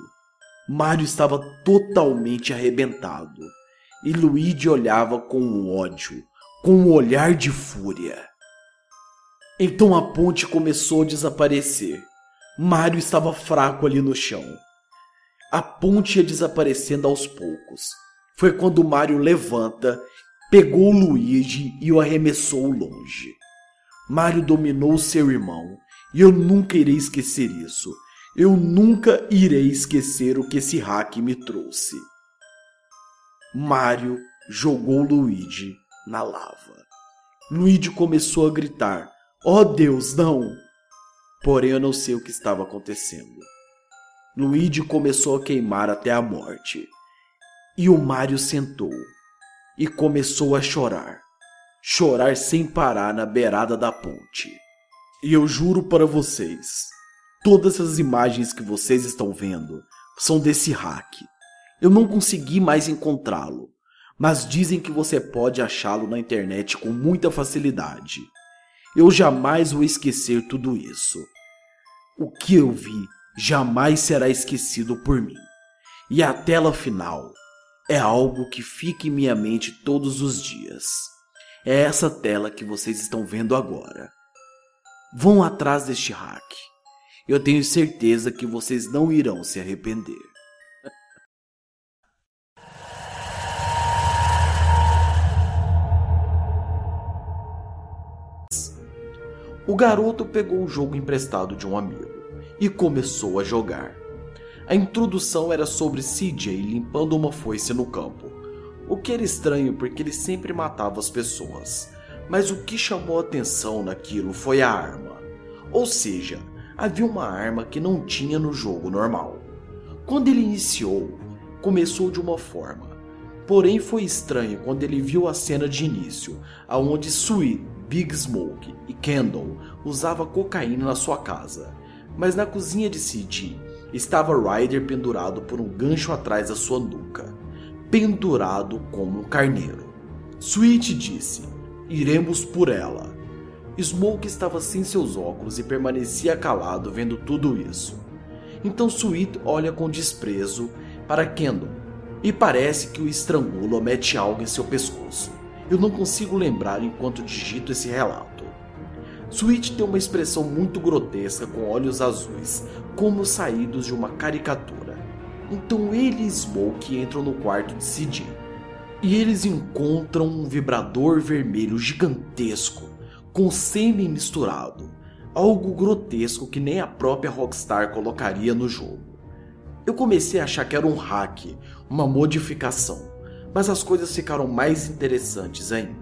Mario estava totalmente arrebentado. E Luigi olhava com ódio, com um olhar de fúria. Então a ponte começou a desaparecer. Mario estava fraco ali no chão. A ponte ia desaparecendo aos poucos. Foi quando Mario levanta, pegou Luigi e o arremessou longe. Mario dominou seu irmão, e eu nunca irei esquecer isso. Eu nunca irei esquecer o que esse hack me trouxe. Mario jogou Luigi na lava. Luigi começou a gritar: Oh Deus, não! Porém, eu não sei o que estava acontecendo. Luigi começou a queimar até a morte. E o Mario sentou e começou a chorar. Chorar sem parar na beirada da ponte. E eu juro para vocês, todas as imagens que vocês estão vendo são desse hack. Eu não consegui mais encontrá-lo, mas dizem que você pode achá-lo na internet com muita facilidade. Eu jamais vou esquecer tudo isso. O que eu vi jamais será esquecido por mim. E a tela final é algo que fica em minha mente todos os dias. É essa tela que vocês estão vendo agora. Vão atrás deste hack. Eu tenho certeza que vocês não irão se arrepender. O garoto pegou o jogo emprestado de um amigo e começou a jogar. A introdução era sobre CJ limpando uma foice no campo, o que era estranho porque ele sempre matava as pessoas. Mas o que chamou atenção naquilo foi a arma. Ou seja, havia uma arma que não tinha no jogo normal. Quando ele iniciou, começou de uma forma. Porém foi estranho quando ele viu a cena de início, aonde Sweet Big Smoke e Kendall usava cocaína na sua casa, mas na cozinha de City estava Ryder pendurado por um gancho atrás da sua nuca, pendurado como um carneiro. Sweet disse: Iremos por ela. Smoke estava sem seus óculos e permanecia calado vendo tudo isso. Então Sweet olha com desprezo para Kendall e parece que o estrangula ou mete algo em seu pescoço. Eu não consigo lembrar enquanto digito esse relato. Sweet tem uma expressão muito grotesca com olhos azuis, como saídos de uma caricatura. Então ele e Smoke entram no quarto de CJ. E eles encontram um vibrador vermelho gigantesco, com sêmen misturado. Algo grotesco que nem a própria Rockstar colocaria no jogo. Eu comecei a achar que era um hack, uma modificação mas as coisas ficaram mais interessantes ainda.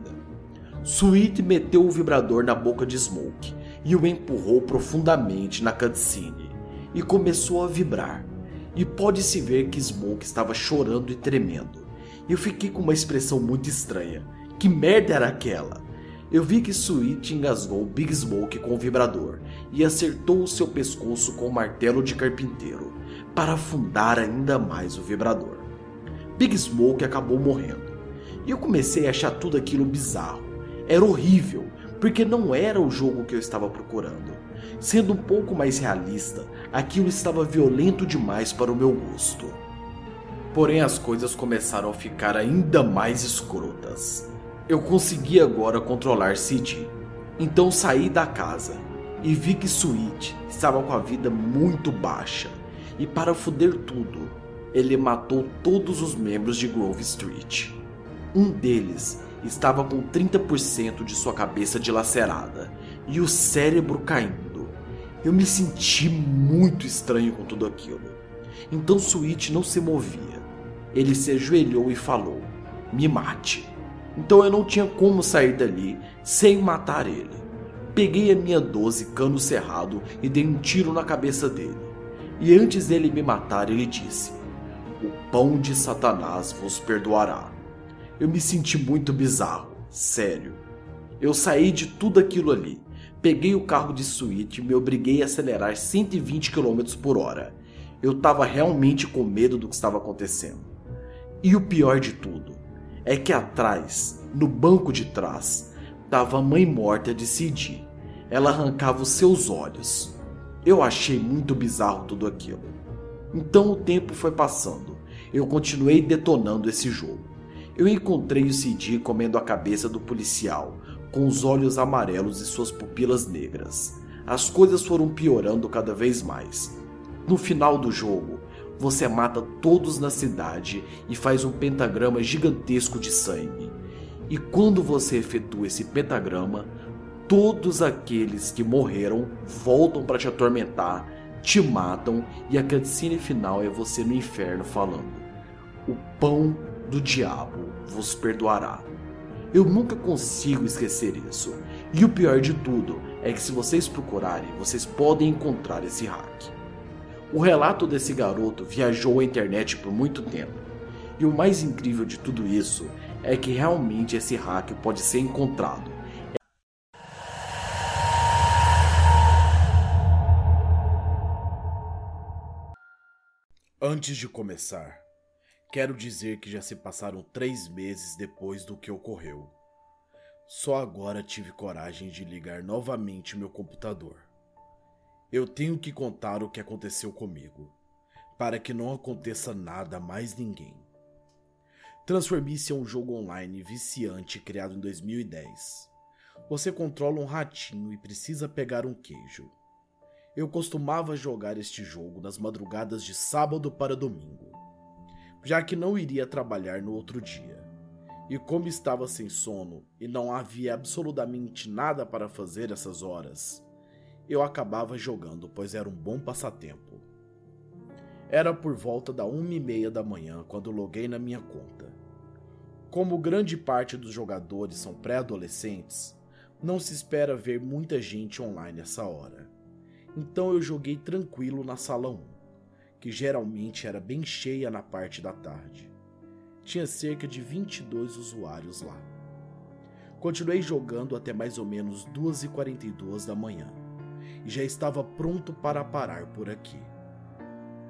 Sweet meteu o vibrador na boca de Smoke e o empurrou profundamente na cutscene e começou a vibrar. E pode-se ver que Smoke estava chorando e tremendo. Eu fiquei com uma expressão muito estranha. Que merda era aquela? Eu vi que Sweet engasgou Big Smoke com o vibrador e acertou o seu pescoço com o martelo de carpinteiro para afundar ainda mais o vibrador. Big Smoke acabou morrendo. E eu comecei a achar tudo aquilo bizarro. Era horrível, porque não era o jogo que eu estava procurando. Sendo um pouco mais realista, aquilo estava violento demais para o meu gosto. Porém, as coisas começaram a ficar ainda mais escrotas. Eu consegui agora controlar Cid. Então saí da casa e vi que Sweet estava com a vida muito baixa. E para foder tudo, ele matou todos os membros de Grove Street. Um deles estava com 30% de sua cabeça dilacerada e o cérebro caindo. Eu me senti muito estranho com tudo aquilo. Então Sweet não se movia. Ele se ajoelhou e falou: Me mate. Então eu não tinha como sair dali sem matar ele. Peguei a minha 12 cano cerrado e dei um tiro na cabeça dele. E antes dele me matar, ele disse: o pão de Satanás vos perdoará. Eu me senti muito bizarro, sério. Eu saí de tudo aquilo ali, Peguei o carro de suíte e me obriguei a acelerar 120 km por hora. Eu estava realmente com medo do que estava acontecendo. E o pior de tudo é que atrás, no banco de trás, estava a mãe morta de Cid. Ela arrancava os seus olhos. Eu achei muito bizarro tudo aquilo. Então o tempo foi passando. Eu continuei detonando esse jogo. Eu encontrei o Cid comendo a cabeça do policial, com os olhos amarelos e suas pupilas negras. As coisas foram piorando cada vez mais. No final do jogo, você mata todos na cidade e faz um pentagrama gigantesco de sangue. E quando você efetua esse pentagrama, todos aqueles que morreram voltam para te atormentar, te matam e a cutscene final é você no inferno falando: O pão do diabo vos perdoará. Eu nunca consigo esquecer isso. E o pior de tudo é que se vocês procurarem, vocês podem encontrar esse hack. O relato desse garoto viajou a internet por muito tempo. E o mais incrível de tudo isso é que realmente esse hack pode ser encontrado. Antes de começar, quero dizer que já se passaram três meses depois do que ocorreu. Só agora tive coragem de ligar novamente meu computador. Eu tenho que contar o que aconteceu comigo, para que não aconteça nada a mais ninguém. Transformice é um jogo online viciante criado em 2010. Você controla um ratinho e precisa pegar um queijo. Eu costumava jogar este jogo nas madrugadas de sábado para domingo, já que não iria trabalhar no outro dia. E como estava sem sono e não havia absolutamente nada para fazer essas horas, eu acabava jogando, pois era um bom passatempo. Era por volta da uma e meia da manhã quando loguei na minha conta. Como grande parte dos jogadores são pré-adolescentes, não se espera ver muita gente online essa hora. Então eu joguei tranquilo na sala 1, que geralmente era bem cheia na parte da tarde. Tinha cerca de 22 usuários lá. Continuei jogando até mais ou menos 2h42 da manhã e já estava pronto para parar por aqui.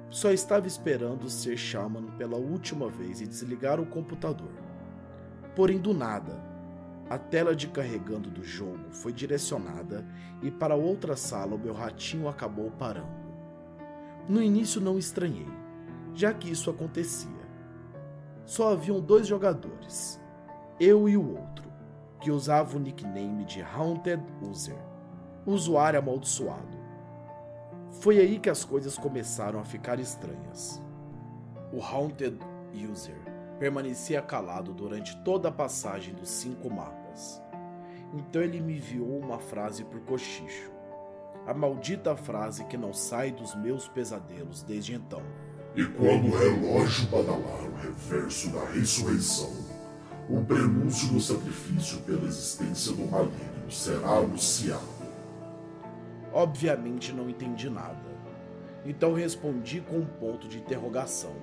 Só estava esperando ser Shaman pela última vez e desligar o computador. Porém, do nada, a tela de carregando do jogo foi direcionada e para outra sala o meu ratinho acabou parando. No início não estranhei, já que isso acontecia. Só haviam dois jogadores, eu e o outro, que usava o nickname de Haunted User usuário amaldiçoado. Foi aí que as coisas começaram a ficar estranhas. O Haunted User permanecia calado durante toda a passagem dos cinco mapas. Então ele me enviou uma frase por cochicho. A maldita frase que não sai dos meus pesadelos desde então. E quando o relógio badalar o reverso da ressurreição, o prenúncio do sacrifício pela existência do maligno será anunciado. Obviamente não entendi nada. Então respondi com um ponto de interrogação.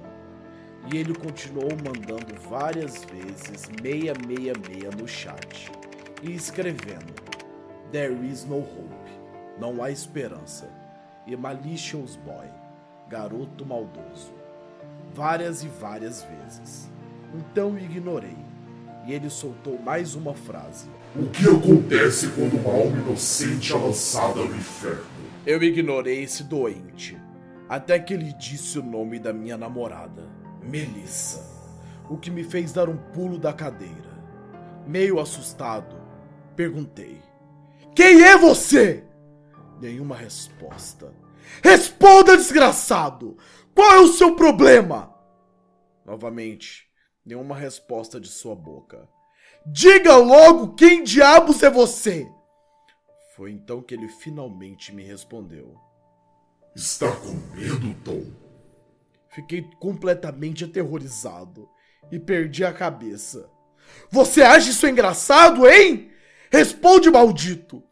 E ele continuou mandando várias vezes 666 no chat e escrevendo: There is no hope. Não há esperança. E Malicious Boy, garoto maldoso. Várias e várias vezes. Então ignorei. E ele soltou mais uma frase. O que acontece quando uma alma inocente é lançada no inferno? Eu ignorei esse doente, até que ele disse o nome da minha namorada, Melissa, o que me fez dar um pulo da cadeira. Meio assustado, perguntei: Quem é você? Nenhuma resposta. Responda, desgraçado! Qual é o seu problema? Novamente, nenhuma resposta de sua boca. Diga logo quem diabos é você! Foi então que ele finalmente me respondeu. Está com medo, Tom? Fiquei completamente aterrorizado e perdi a cabeça. Você acha isso engraçado, hein? Responde, maldito!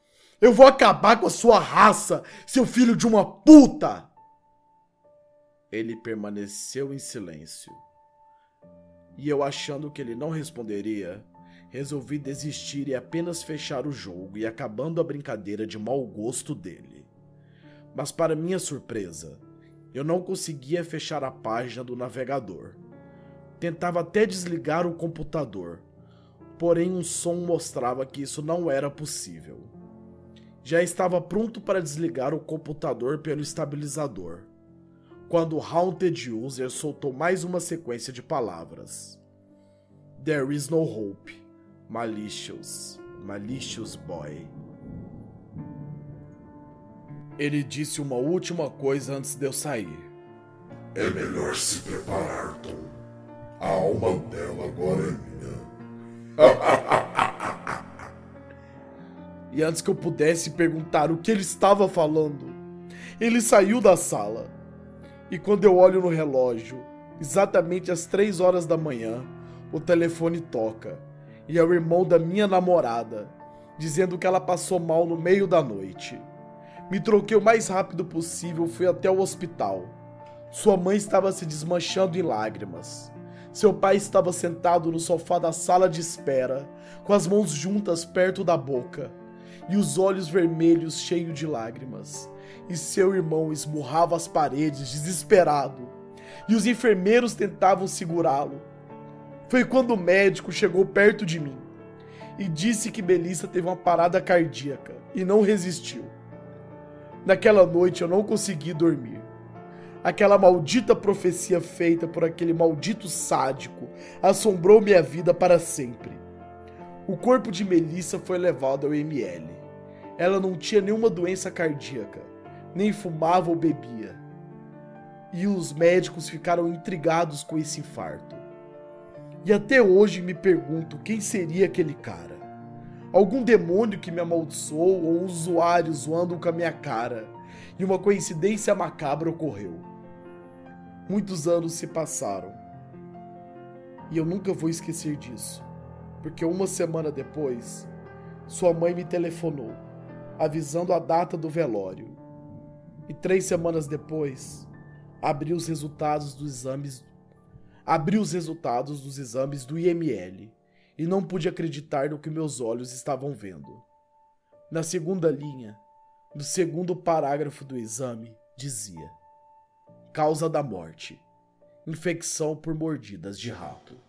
Eu vou acabar com a sua raça, seu filho de uma puta! Ele permaneceu em silêncio. E eu achando que ele não responderia, resolvi desistir e apenas fechar o jogo e acabando a brincadeira de mau gosto dele. Mas, para minha surpresa, eu não conseguia fechar a página do navegador. Tentava até desligar o computador, porém um som mostrava que isso não era possível. Já estava pronto para desligar o computador pelo estabilizador, quando o Haunted User soltou mais uma sequência de palavras. There is no hope. Malicious. Malicious boy. Ele disse uma última coisa antes de eu sair. É melhor se preparar, Tom. A alma dela agora é minha. e antes que eu pudesse perguntar o que ele estava falando, ele saiu da sala. E quando eu olho no relógio, exatamente às três horas da manhã, o telefone toca. E é o irmão da minha namorada, dizendo que ela passou mal no meio da noite. Me troquei o mais rápido possível, fui até o hospital. Sua mãe estava se desmanchando em lágrimas. Seu pai estava sentado no sofá da sala de espera, com as mãos juntas perto da boca e os olhos vermelhos cheios de lágrimas. E seu irmão esmurrava as paredes, desesperado, e os enfermeiros tentavam segurá-lo. Foi quando o médico chegou perto de mim e disse que Melissa teve uma parada cardíaca e não resistiu. Naquela noite eu não consegui dormir. Aquela maldita profecia feita por aquele maldito sádico assombrou minha vida para sempre. O corpo de Melissa foi levado ao ML. Ela não tinha nenhuma doença cardíaca, nem fumava ou bebia. E os médicos ficaram intrigados com esse infarto. E até hoje me pergunto quem seria aquele cara. Algum demônio que me amaldiçoou ou um usuário zoando com a minha cara. E uma coincidência macabra ocorreu. Muitos anos se passaram. E eu nunca vou esquecer disso, porque uma semana depois, sua mãe me telefonou, avisando a data do velório. E três semanas depois, abri os resultados dos exames. Abri os resultados dos exames do IML e não pude acreditar no que meus olhos estavam vendo. Na segunda linha, no segundo parágrafo do exame, dizia: Causa da morte: infecção por mordidas de rato.